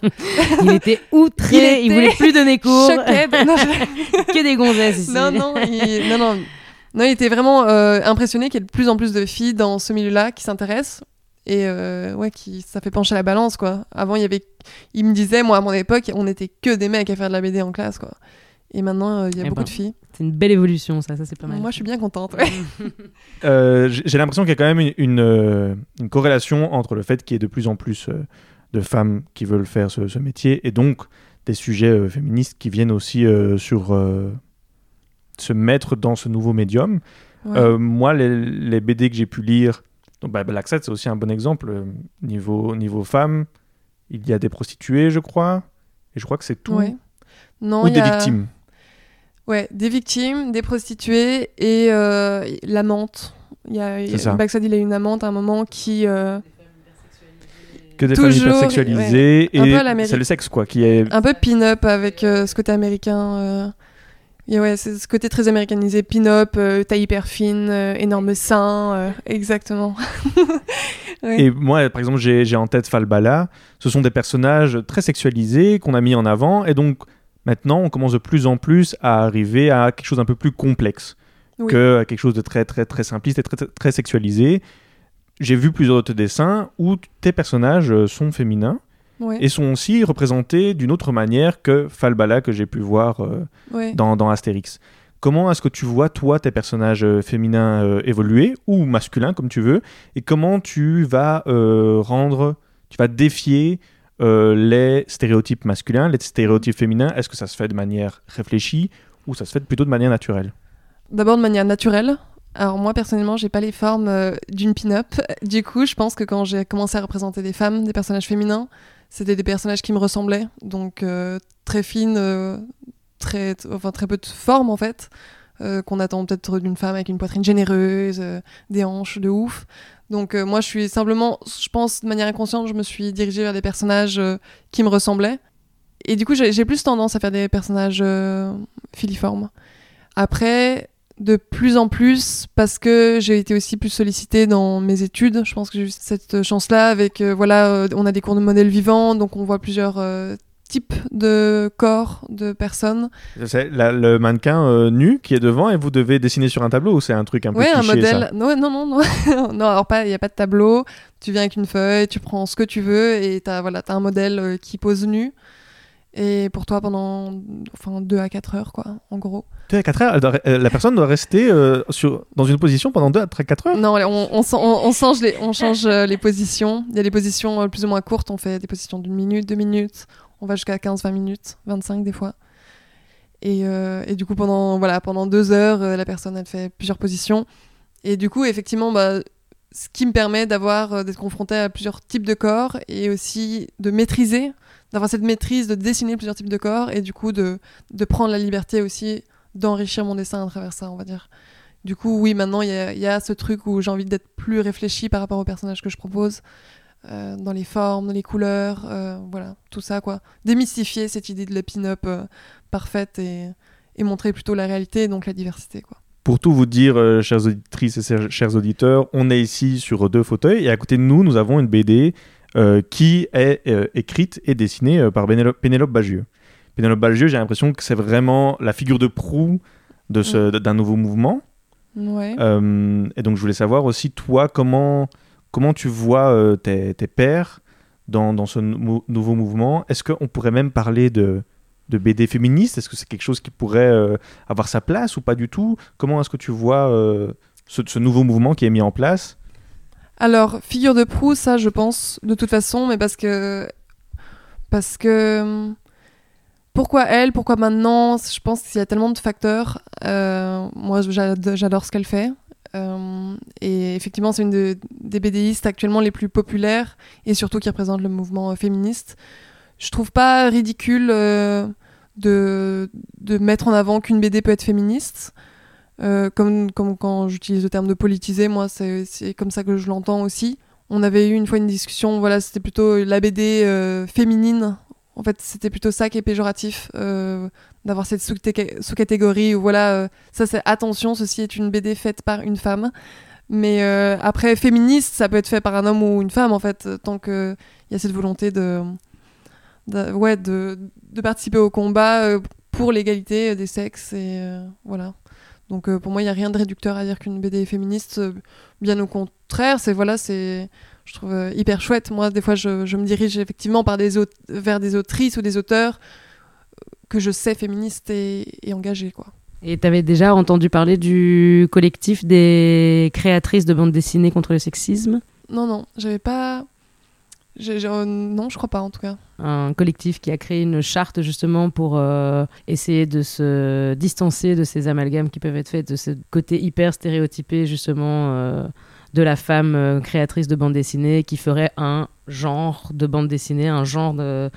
Il était outré, Il il, était voulait plus donner cours, choqué non, je- que des gonzesses ici. non, non, il... non, non. Non, il était vraiment euh, impressionné qu'il y ait de plus en plus de filles dans ce milieu-là qui s'intéressent. Et euh, ouais, qui, ça fait pencher la balance, quoi. Avant, il y avait... Il me disait, moi, à mon époque, on était que des mecs à faire de la BD en classe, quoi. Et maintenant, euh, il y a Eh beaucoup ben, de filles. C'est une belle évolution, ça, ça c'est pas mal. Moi, je suis bien contente, ouais. Euh, j'ai l'impression qu'il y a quand même une, une, une corrélation entre le fait qu'il y ait de plus en plus de femmes qui veulent faire ce, ce métier et donc des sujets euh, féministes qui viennent aussi euh, sur euh, se mettre dans ce nouveau médium. Ouais. Euh, moi, les, les BD que j'ai pu lire, donc bah, Black c'est aussi un bon exemple. Euh, Niveau, niveau femmes, il y a des prostituées, je crois, et je crois que c'est tout. Ouais. Non, Ou y des a- victimes. Ouais, des victimes, des prostituées et euh, l'amante. Il y a, il a une amante à un moment qui... euh, Que des femmes Toujours, hypersexualisées. Un peu à Et c'est le sexe, quoi, qui est. un peu pin-up avec euh, ce côté américain. Et ouais, c'est ce côté très américanisé, pin-up, euh, taille hyper fine, euh, énorme sein, euh, exactement. Ouais. Et moi, par exemple, j'ai en tête Falbala. Ce sont des personnages très sexualisés qu'on a mis en avant. Et donc, maintenant, on commence de plus en plus à arriver à quelque chose d'un peu plus complexe Oui. que à quelque chose de très, très, très simpliste et très, très, très sexualisé. J'ai vu plusieurs de tes dessins où tes personnages euh, sont féminins Ouais, et sont aussi représentés d'une autre manière que Falbala que j'ai pu voir euh, ouais. dans, dans Astérix. Comment est-ce que tu vois, toi, tes personnages euh, féminins euh, évoluer, ou masculins, comme tu veux, et comment tu vas euh, rendre, tu vas défier les stéréotypes masculins, les stéréotypes féminins? Est-ce que ça se fait de manière réfléchie, ou ça se fait plutôt de manière naturelle? D'abord de manière naturelle. Alors moi personnellement, j'ai pas les formes euh, d'une pin-up. Du coup, je pense que quand j'ai commencé à représenter des femmes, des personnages féminins, c'était des personnages qui me ressemblaient, donc euh, très fines, euh, très, enfin très peu de forme en fait, euh, qu'on attend peut-être d'une femme avec une poitrine généreuse, euh, des hanches de ouf. Donc euh, moi, je suis simplement, je pense de manière inconsciente, je me suis dirigée vers des personnages euh, qui me ressemblaient. Et du coup, j'ai plus tendance à faire des personnages filiformes. Après, de plus en plus, parce que j'ai été aussi plus sollicitée dans mes études, je pense que j'ai eu cette chance-là avec, euh, voilà, euh, on a des cours de modèles vivants, donc on voit plusieurs euh, types de corps de personnes. C'est le mannequin euh, nu qui est devant et vous devez dessiner sur un tableau ou c'est un truc un peu Ouais, un cliché, ça modèle. Non, non, non, non. non, alors pas, il n'y a pas de tableau. Tu viens avec une feuille, tu prends ce que tu veux et t'as voilà, as un modèle qui pose nu. Et pour toi, pendant enfin, 2 à 4 heures, quoi, en gros. Deux à quatre heures, doit euh, la personne doit rester euh, sur, dans une position pendant 2 à 4 heures? Non, on, on, on- on change, les, on change euh, les positions. Il y a des positions plus ou moins courtes. On fait des positions d'une minute, deux minutes. On va jusqu'à 15-20 minutes, 25 des fois. Et, euh, et du coup, pendant, voilà, pendant deux heures, la personne, elle fait plusieurs positions. Et du coup, effectivement, bah, ce qui me permet d'avoir, d'être confronté à plusieurs types de corps et aussi de maîtriser, d'avoir cette maîtrise de dessiner plusieurs types de corps et du coup de, de prendre la liberté aussi d'enrichir mon dessin à travers ça, on va dire. Du coup, oui, maintenant, il y a, ce truc où j'ai envie d'être plus réfléchi par rapport aux personnages que je propose, euh, dans les formes, dans les couleurs, euh, voilà, tout ça, quoi. Démystifier cette idée de la pin-up euh, parfaite et, et montrer plutôt la réalité, donc la diversité, quoi. Pour tout vous dire, chères auditrices et chers- auditeurs, on est ici sur deux fauteuils et à côté de nous, nous avons une BD qui est euh, écrite et dessinée euh, par Pénélope Bagieux. Pénélope Bagieux, j'ai l'impression que c'est vraiment la figure de proue de ce- d'un nouveau mouvement. Ouais. Euh, et donc, je voulais savoir aussi, toi, comment, comment tu vois euh, tes, tes pairs dans, dans ce nou- nouveau mouvement? Est-ce qu'on pourrait même parler de, de BD féministe? Est-ce que c'est quelque chose qui pourrait euh, avoir sa place ou pas du tout? Comment est-ce que tu vois euh, ce, ce nouveau mouvement qui est mis en place? Alors, figure de proue, ça, je pense, de toute façon, mais parce que. Parce que. hum, Pourquoi elle Pourquoi maintenant Je pense qu'il y a tellement de facteurs. Euh, moi, j'ad- j'adore ce qu'elle fait. Euh, et effectivement, c'est une de- des BDistes actuellement les plus populaires et surtout qui représente le mouvement euh, féministe. Je trouve pas ridicule de, de mettre en avant qu'une BD peut être féministe. Euh, comme, quand j'utilise le terme de politiser, moi, c'est comme ça que je l'entends aussi. On avait eu une fois une discussion, voilà, c'était plutôt la BD euh, féminine. En fait, c'était plutôt ça qui est péjoratif, euh, d'avoir cette sous-catégorie où, voilà, ça c'est attention, ceci est une BD faite par une femme. Mais après, féministe, ça peut être fait par un homme ou une femme, en fait, tant qu'il y a cette volonté de, ouais, de, participer au combat pour l'égalité des sexes. Et voilà. Donc euh, pour moi, il n'y a rien de réducteur à dire qu'une BD est féministe. euh, bien au contraire, c'est voilà, c'est je trouve euh, hyper chouette. Moi, des fois, je, je me dirige effectivement par des vers des autrices ou des auteurs que je sais féministes et, et engagés, quoi. Et tu avais déjà entendu parler du collectif des créatrices de bandes dessinées contre le sexisme? Non, non, j'avais pas. J'ai- euh, non, je crois pas en tout cas. un collectif qui a créé une charte justement pour euh, essayer de se distancer de ces amalgames qui peuvent être faits, de ce côté hyper stéréotypé justement euh, de la femme euh, créatrice de bande dessinée qui ferait un genre de bande dessinée, un genre de,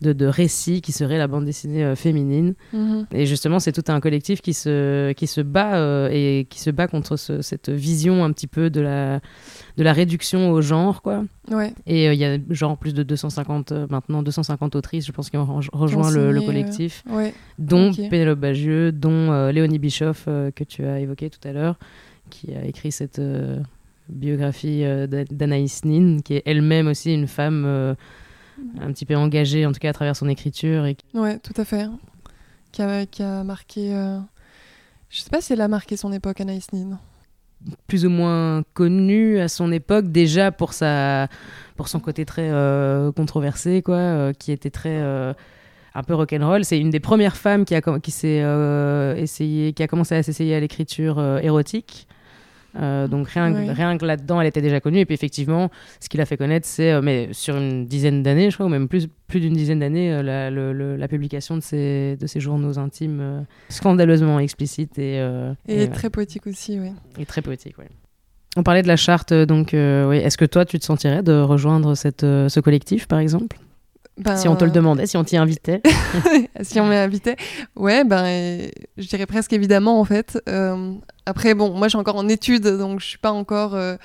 de, de récits qui serait la bande dessinée féminine. Mhm. Et justement, c'est tout un collectif qui se, qui se bat et qui se bat contre ce- cette vision un petit peu de la, de la réduction au genre, quoi. Ouais. Et euh, il y a genre plus de 250, euh, maintenant 250 autrices, je pense, qui ont re- rejoint le, euh, collectif, Ouais. dont. Pénélope Bagieux, dont euh, Léonie Bischoff, euh, que tu as évoqué tout à l'heure, qui a écrit cette euh, biographie euh, d'A- d'Anaïs Nin, qui est elle-même aussi une femme euh, un petit peu engagée, en tout cas à travers son écriture, et Ouais, tout à fait. Qui a, qui a marqué. euh, Je sais pas si elle a marqué son époque, Anaïs Nin. Plus ou moins connue à son époque déjà pour sa pour son côté très euh, controversé quoi euh, qui était très euh, un peu rock'n'roll. C'est une des premières femmes qui a qui s'est essayé qui a commencé à s'essayer à l'écriture érotique Euh, donc rien, que- Oui. rien que là-dedans, elle était déjà connue. Et puis effectivement, ce qui l'a fait connaître, c'est, euh, mais sur une dizaine d'années, je crois, ou même plus, plus d'une dizaine d'années, euh, la, la publication de ses, de ses journaux intimes scandaleusement explicites et, Et et, très poétique aussi, oui. et très poétique. ouais. On parlait de la charte, donc oui. est-ce que toi, tu te sentirais de rejoindre cette, ce collectif, par exemple? Ben, Si on te le demandait, si on t'y invitait si on m'invitait, ouais, ben, euh, je dirais presque évidemment en fait. Euh, après, bon, moi je suis encore en études, donc je suis pas encore euh,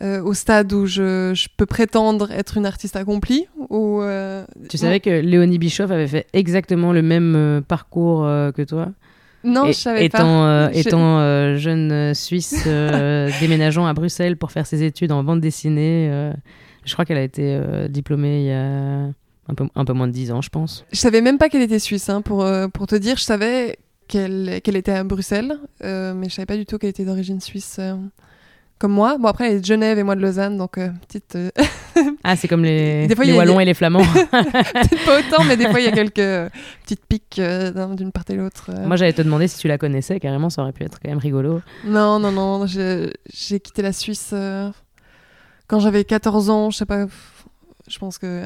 euh, au stade où je, je peux prétendre être une artiste accomplie. Ou, euh, Tu savais que Léonie Bischoff avait fait exactement le même euh, parcours euh, que toi? Non, Et- je savais étant, pas. euh, Je- étant euh, jeune euh, Suisse euh, déménageant à Bruxelles pour faire ses études en bande dessinée. euh, je crois qu'elle a été euh, diplômée il y a un peu, un peu moins de 10 ans, je pense. Je savais même pas qu'elle était suisse, hein, pour, euh, pour te dire. Je savais qu'elle était à Bruxelles, euh, mais je savais pas du tout qu'elle était d'origine suisse euh, comme moi. Bon, après, elle est de Genève et moi de Lausanne, donc euh, petite. Ah, c'est comme les, Des fois, les a- Wallons et les Flamands. peut-être pas autant, mais des fois, il y a quelques petites piques d'un- d'une part et l'autre. Moi, j'allais te demander si tu la connaissais, carrément, ça aurait pu être quand même rigolo. Non, non, non, j'ai quitté la Suisse quand j'avais 14 ans, je sais pas, je pense que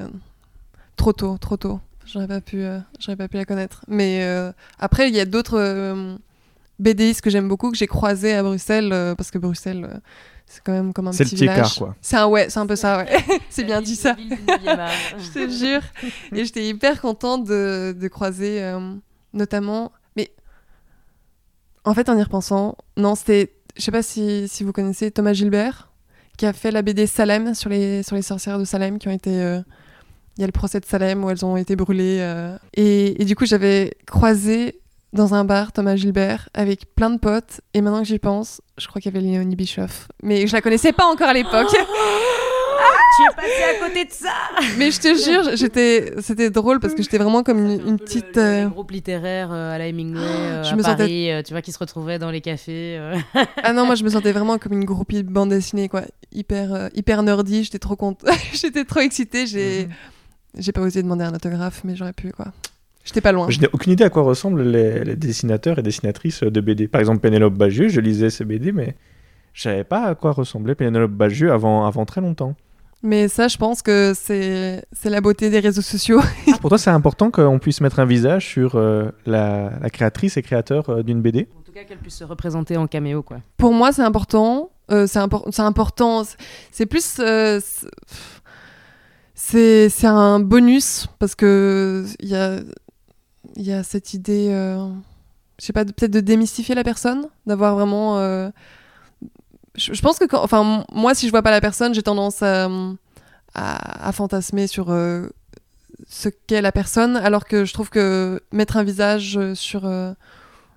trop tôt, trop tôt. J'aurais pas pu, euh, j'aurais pas pu la connaître. Mais euh, après, il y a d'autres euh, BDistes que j'aime beaucoup que j'ai croisés à Bruxelles euh, parce que Bruxelles, euh, c'est quand même comme un C'est le petit petit village. écart, quoi. C'est un ouais, c'est un peu ça, ouais. c'est bien dit ça. Je te jure. Et j'étais hyper contente de, de croiser, euh, notamment. Mais en fait, en y repensant, non, c'était. Je sais pas si, si vous connaissez Thomas Gilbert, qui a fait la BD Salem sur les, sur les sorcières de Salem qui ont été. Euh, Il y a le procès de Salem où elles ont été brûlées. euh, et, et du coup, j'avais croisé dans un bar Thomas Gilbert avec plein de potes. Et maintenant que j'y pense, je crois qu'il y avait Léonie Bischoff. Mais je la connaissais pas encore à l'époque. Tu es passé à côté de ça Mais je te jure, j'étais, c'était drôle parce que j'étais vraiment comme une, une petite. euh, groupe littéraire à la Hemingway, euh, je à me sentais- Paris, euh, tu vois, qui se retrouvait dans les cafés. euh. Ah non, moi je me sentais vraiment comme une groupie de bande dessinée, quoi. Hyper, euh, hyper nerdy. J'étais trop contente. j'étais trop excitée. J'ai, j'ai pas osé demander un autographe, mais j'aurais pu, quoi. J'étais pas loin. Je n'ai aucune idée à quoi ressemblent les, les dessinateurs et dessinatrices de BD. Par exemple, Pénélope Bagieux, je lisais ses BD, mais je savais pas à quoi ressemblait Pénélope Bagieux avant, avant très longtemps. Mais ça, je pense que c'est, c'est la beauté des réseaux sociaux. Pour toi, c'est important qu'on puisse mettre un visage sur euh, la, la créatrice et créateur euh, d'une BD En tout cas, qu'elle puisse se représenter en caméo, quoi. Pour moi, c'est important. Euh, c'est, impor- c'est important. C'est- C'est plus. C'est- un bonus parce que il y a, y a cette idée. euh, je sais pas, peut-être de démystifier la personne, d'avoir vraiment. euh, je, pense que, enfin, moi, si je vois pas la personne, j'ai tendance à, à, fantasmer sur euh, ce qu'est la personne, alors que je trouve que mettre un visage sur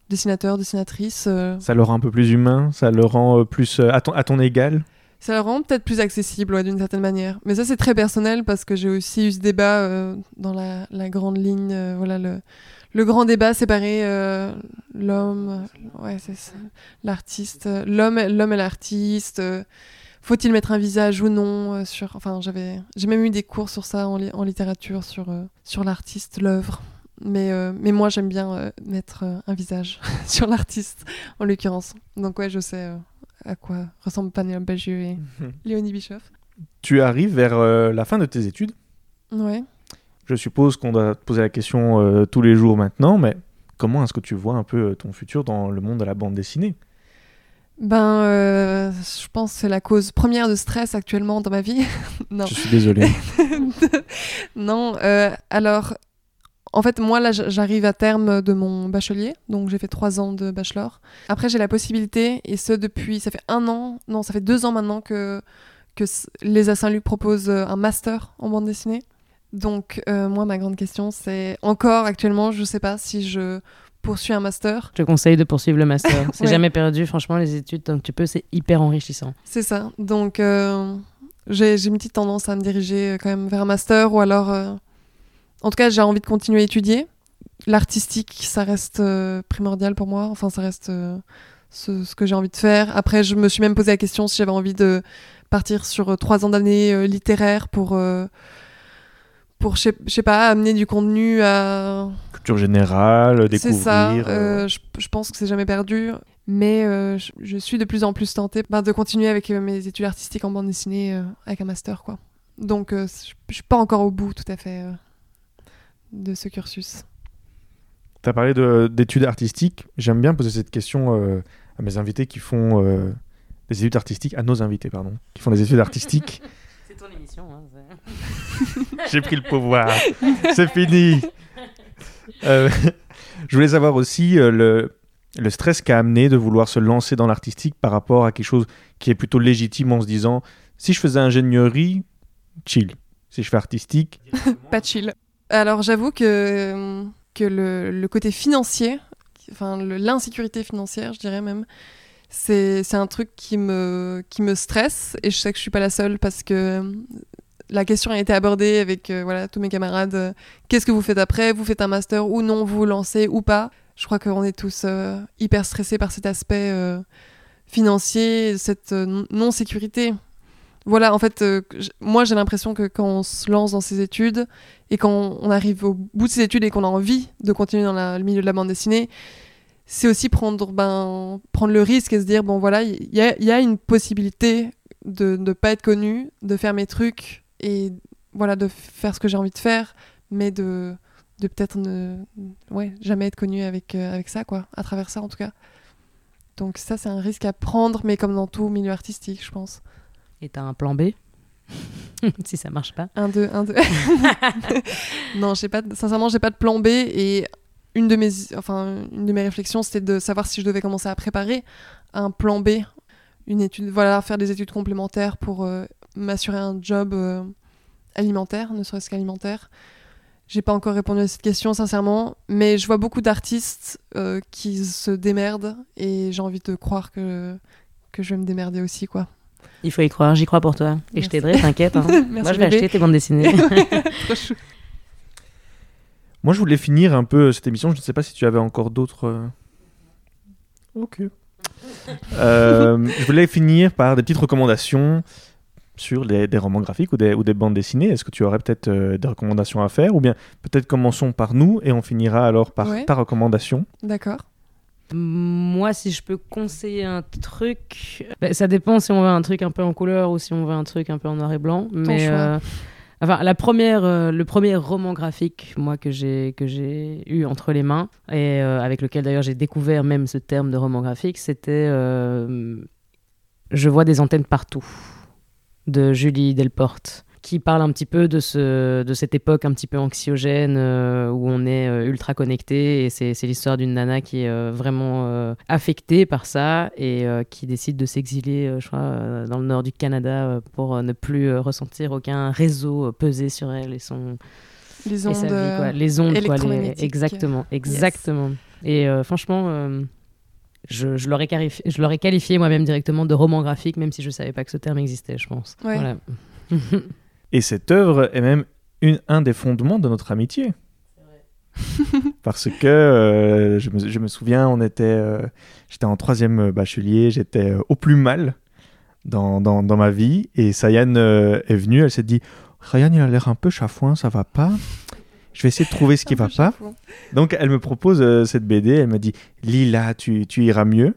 dessinateur, dessinatrice. Ça le rend un peu plus humain, ça le rend plus à, ton, à ton égal? Ça le rend peut-être plus accessible, d'une certaine manière. Mais ça, c'est très personnel parce que j'ai aussi eu ce débat euh, dans la, la grande ligne. euh, voilà, le, grand débat séparé euh, l'homme, ouais, c'est l'artiste, l'homme, l'homme et l'artiste. Faut-il mettre un visage ou non sur Enfin, j'avais, j'ai même eu des cours sur ça en, li- en littérature, sur, l'artiste, l'œuvre. Mais, moi, j'aime bien mettre un visage sur l'artiste, en l'occurrence. Donc, ouais, je sais à quoi ressemble Pénélope Bagieux et Léonie Bischoff. Tu arrives vers euh, la fin de tes études. Ouais. Je suppose qu'on doit te poser la question euh, tous les jours maintenant, mais comment est-ce que tu vois un peu euh, ton futur dans le monde de la bande dessinée? Ben, euh, je pense que c'est la cause première de stress actuellement dans ma vie. non. Je suis désolé. non, alors, en fait, moi, là, j'arrive à terme de mon bachelier, donc j'ai fait trois ans de bachelor. Après, j'ai la possibilité, et ce depuis, ça fait un an, non, ça fait deux ans maintenant que, les Saint-Luc proposent euh, un master en bande dessinée. Donc, euh, moi, ma grande question, c'est encore actuellement, je sais pas si je poursuis un master. Je te conseille de poursuivre le master. C'est Ouais. jamais perdu, franchement, les études, tant que tu peux, c'est hyper enrichissant. C'est ça. Donc, euh, j'ai une petite tendance à me diriger quand même vers un master ou alors. euh, En tout cas, j'ai envie de continuer à étudier. L'artistique, ça reste euh, primordial pour moi. Enfin, ça reste euh, ce, ce que j'ai envie de faire. Après, je me suis même posé la question si j'avais envie de partir sur euh, trois ans d'années euh, littéraire pour. pour, je sais- pas, amener du contenu à, Culture générale, c'est découvrir. ça. euh, euh, je, je pense que c'est jamais perdu. Mais euh, je, je suis de plus en plus tentée bah, de continuer avec euh, mes études artistiques en bande dessinée avec un master. quoi. Donc je, je suis pas encore au bout tout à fait de ce cursus. Tu as parlé de- d'études artistiques. J'aime bien poser cette question euh, à mes invités qui font euh, des études artistiques, à nos invités, pardon, qui font des études artistiques. C'est ton émission. hein, J'ai pris le pouvoir. C'est fini. Euh, je voulais savoir aussi euh, le, le stress qu'a amené de vouloir se lancer dans l'artistique par rapport à quelque chose qui est plutôt légitime en se disant si je faisais ingénierie, chill. Si je fais artistique, Pas chill. Alors j'avoue que, le, côté financier, enfin l'insécurité financière, je dirais même, c'est un truc qui me, qui me stresse et je sais que je suis pas la seule parce que euh, la question a été abordée avec euh, voilà, tous mes camarades. euh, Qu'est-ce que vous faites après? Vous faites un master ou non? Vous vous lancez ou pas? Je crois qu'on est tous hyper stressés par cet aspect financier, cette non- non-sécurité. Voilà, en fait, euh, moi j'ai l'impression que quand on se lance dans ses études et quand on arrive au bout de ses études et qu'on a envie de continuer dans le milieu de la bande dessinée, c'est aussi prendre, ben, le risque et se dire, bon voilà, il y a, une possibilité de ne pas être connu, de faire mes trucs et voilà, de faire ce que j'ai envie de faire, mais de, peut-être ne jamais être connu avec, euh, avec ça, quoi, à travers ça en tout cas. Donc ça, c'est un risque à prendre, mais comme dans tout milieu artistique, je pense. T'as un plan B Si ça marche pas. Un, deux, un, deux. non, j'ai pas, de- sincèrement, j'ai pas de plan B et une de mes, enfin, une de mes réflexions, c'était de savoir si je devais commencer à préparer un plan B, une étude, voilà, faire des études complémentaires pour euh, m'assurer un job euh, alimentaire, ne serait-ce qu'alimentaire. J'ai pas encore répondu à cette question, sincèrement, mais je vois beaucoup d'artistes euh, qui se démerdent et j'ai envie de croire que, que je vais me démerder aussi, quoi. Il faut y croire, j'y crois pour toi. Et je t'aiderai, t'inquiète. hein. Moi, je vais bébé. acheter tes bandes dessinées. Trop chou. Moi, je voulais finir un peu cette émission. Je ne sais pas si tu avais encore d'autres. euh, Ok. Euh, je voulais finir par des petites recommandations sur des, des romans graphiques ou des, ou des bandes dessinées. Est-ce que tu aurais peut-être euh, des recommandations à faire Ou bien peut-être commençons par nous et on finira alors par Ouais. ta recommandation? D'accord. Moi, si je peux conseiller un truc, ben, ça dépend si on veut un truc un peu en couleur ou si on veut un truc un peu en noir et blanc. Mais euh, enfin, la première, euh, le premier roman graphique, moi que j'ai que j'ai eu entre les mains et euh, avec lequel d'ailleurs j'ai découvert même ce terme de roman graphique, c'était Je vois des antennes partout de Julie Delporte qui parle un petit peu de, ce, de cette époque un petit peu anxiogène euh, où on est euh, ultra connecté et c'est c'est l'histoire d'une nana qui est euh, vraiment affectée par ça et qui décide de s'exiler, je crois, dans le nord du Canada pour ne plus ressentir aucun réseau peser sur elle et son Les et ondes. sa vie, quoi. les ondes quoi, les- exactement exactement et franchement je, je l'aurais qualifié, je l'aurais qualifié moi-même directement de roman graphique même si je savais pas que ce terme existait je pense Ouais. voilà Et cette œuvre est même une, un des fondements de notre amitié. Parce que euh, je, me, je me souviens, on était, euh, j'étais en troisième bachelier, j'étais euh, au plus mal dans, dans, dans ma vie. Et Sayan euh, est venue, elle s'est dit Ryan, il a l'air un peu chafouin, ça va pas. Je vais essayer de trouver ce qui va pas. Donc elle me propose euh, cette BD, elle me dit Lila, tu, tu iras mieux.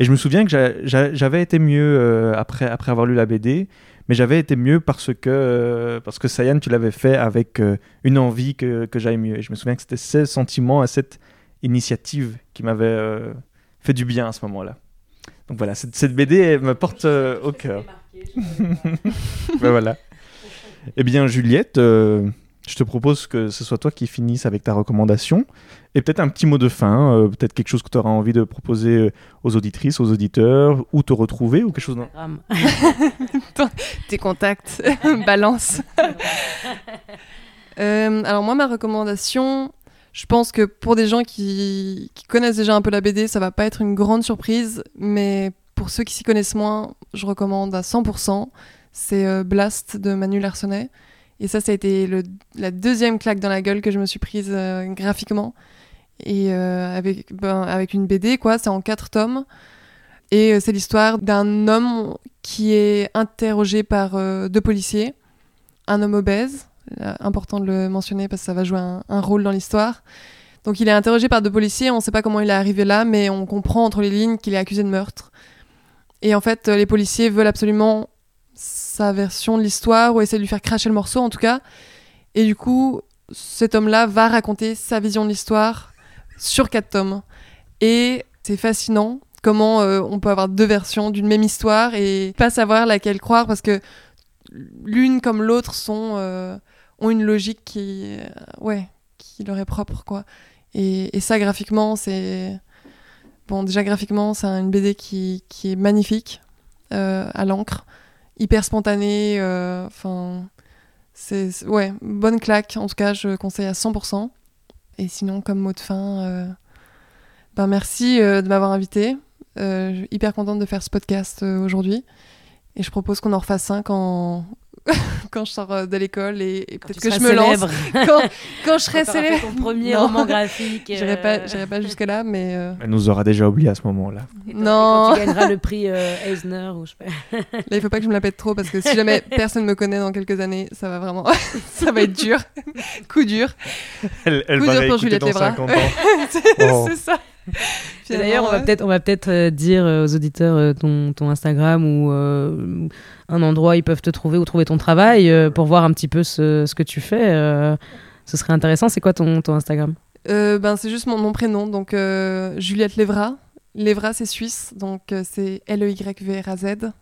Et je me souviens que j'a- j'a- j'avais été mieux euh, après, après avoir lu la BD, mais j'avais été mieux parce que, euh, parce que Sayan, tu l'avais fait avec euh, une envie que, que j'aille mieux. Et je me souviens que c'était ce sentiment et cette initiative qui m'avait euh, fait du bien à ce moment-là. Donc voilà, cette, cette BD elle me porte euh, au cœur. Ben voilà. Eh bien, Juliette, je te propose que ce soit toi qui finisses avec ta recommandation. Et peut-être un petit mot de fin, euh, peut-être quelque chose que tu auras envie de proposer euh, aux auditrices, aux auditeurs, ou te retrouver, ou quelque chose. Tes contacts, balance. Euh, alors moi, ma recommandation, je pense que pour des gens qui, qui connaissent déjà un peu la BD, ça va pas être une grande surprise, mais pour ceux qui s'y connaissent moins, je recommande à 100%. C'est euh, Blast de Manu Larsonnet. Et ça, ça a été le- la deuxième claque dans la gueule que je me suis prise euh, graphiquement. Et euh, avec, ben, avec une BD, quoi, c'est en quatre tomes. Et euh, c'est l'histoire d'un homme qui est interrogé par deux policiers. Un homme obèse, important de le mentionner parce que ça va jouer un, un rôle dans l'histoire. Donc il est interrogé par deux policiers, on ne sait pas comment il est arrivé là, mais on comprend entre les lignes qu'il est accusé de meurtre. Et en fait, les policiers veulent absolument sa version de l'histoire ou essayer de lui faire cracher le morceau en tout cas. Et du coup, cet homme-là va raconter sa vision de l'histoire sur quatre tomes. Et c'est fascinant comment euh, on peut avoir deux versions d'une même histoire et pas savoir laquelle croire parce que l'une comme l'autre sont euh, ont une logique qui euh, ouais qui leur est propre quoi et, et ça graphiquement c'est bon déjà graphiquement c'est une BD qui, qui est magnifique à l'encre hyper spontanée euh, enfin c'est ouais bonne claque. En tout cas je conseille à 100% et sinon comme mot de fin euh, ben merci euh, de m'avoir invité. Hyper contente de faire ce podcast aujourd'hui. Et je propose qu'on en refasse un quand, quand je sors euh, de l'école et, peut-être que je me lance. célèbre. Quand, quand je serai Quand t'auras fait célèbre. ton premier Non. roman graphique. J'irai euh, pas, j'irai pas jusque-là, mais. euh, Elle nous aura déjà oublié à ce moment-là. et Non. Quand tu gagneras le prix euh, Eisner ou je sais pas. Là, il faut pas que je me la pète trop parce que si jamais personne me connaît dans quelques années, ça va vraiment. ça va être dur. Coup dur. Elle, elle Coup va dur pour Juliette dans Lévra. 50 ans. c'est Oh. c'est ça. D'ailleurs, on va peut-être, on va peut-être euh, dire euh, aux auditeurs euh, ton, ton Instagram ou euh, un endroit où ils peuvent te trouver ou trouver ton travail euh, pour voir un petit peu ce, ce que tu fais. euh, ce serait intéressant. C'est quoi ton, ton Instagram? Ben, c'est juste mon, mon prénom, donc Juliette Lévra. Lévra, c'est suisse, donc c'est L-E-Y-V-R-A-Z.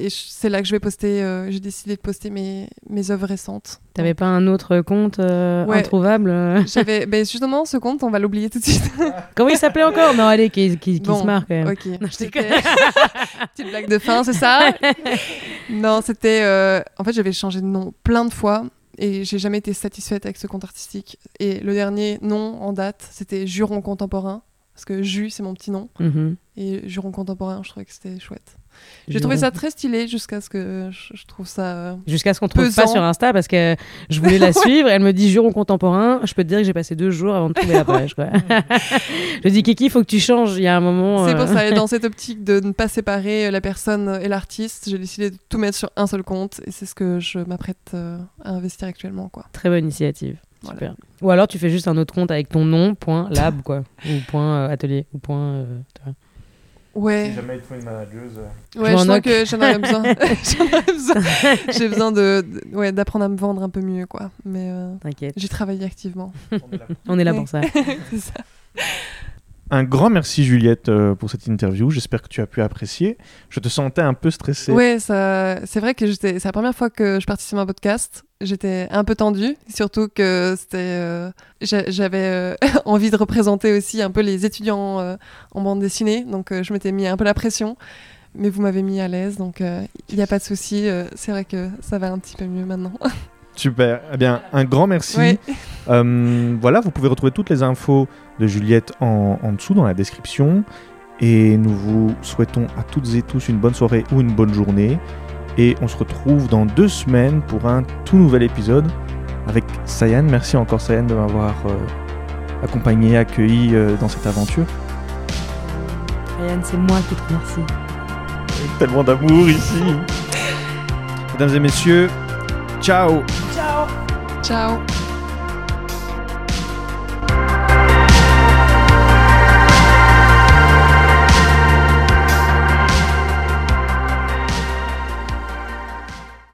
Et c'est là que je vais poster, euh, j'ai décidé de poster mes, mes œuvres récentes. T'avais pas un autre compte euh, Ouais. introuvable euh J'avais, ben justement, ce compte, on va l'oublier tout de suite. Comment il s'appelait encore? Non, allez, qui, qui, qui Bon, se marre quand même. Ok. Non, je. Petite blague de fin, c'est ça? Non, c'était. euh, En fait, j'avais changé de nom plein de fois et j'ai jamais été satisfaite avec ce compte artistique. Et le dernier nom en date, c'était Juron Contemporain. Parce que Ju, c'est mon petit nom. Mhm. Et Juron Contemporain, je trouvais que c'était chouette. J'ai trouvé ça très stylé jusqu'à ce que je, trouve ça. euh, Jusqu'à ce qu'on trouve pesant. pas sur Insta parce que je voulais la suivre. Elle me dit juron contemporain. Je peux te dire que j'ai passé deux jours avant de trouver la page. Quoi. je dis Kiki, il faut que tu changes. Il y a un moment. C'est euh, pour ça, et dans cette optique de ne pas séparer la personne et l'artiste, j'ai décidé de tout mettre sur un seul compte et c'est ce que je m'apprête euh, à investir actuellement. Quoi. Très bonne initiative. Voilà. Super. Ou alors tu fais juste un autre compte avec ton nom, point lab, quoi. Ou point euh, atelier. Ou point. Euh. Ouais, jamais il te faut une manageuse. ouais m'en je sens moque. que j'en aurais besoin. J'en aurais besoin. J'ai besoin de, de- ouais, d'apprendre à me vendre un peu mieux. quoi. Mais euh, T'inquiète. j'ai travaillé activement. On est là Ouais. pour ça. C'est ça. Un grand merci Juliette euh, pour cette interview. J'espère que tu as pu apprécier. Je te sentais un peu stressée. Ça, c'est vrai que c'est la première fois que je participe à un podcast. J'étais un peu tendue, surtout que c'était, euh, j'a- j'avais euh, envie de représenter aussi un peu les étudiants en bande dessinée, donc je m'étais mis un peu la pression. Mais vous m'avez mis à l'aise, donc il n'y a pas de souci. c'est vrai que ça va un petit peu mieux maintenant. Super. Eh bien, un grand merci. Voilà, vous pouvez retrouver toutes les infos de Juliette en, en dessous dans la description. Et nous vous souhaitons à toutes et tous une bonne soirée ou une bonne journée. Et on se retrouve dans deux semaines pour un tout nouvel épisode avec Sayan. Merci encore Sayan de m'avoir euh, accompagné, accueilli euh, dans cette aventure. Ryan, c'est moi qui te remercie. Avec tellement d'amour ici. Mesdames et messieurs, ciao Ciao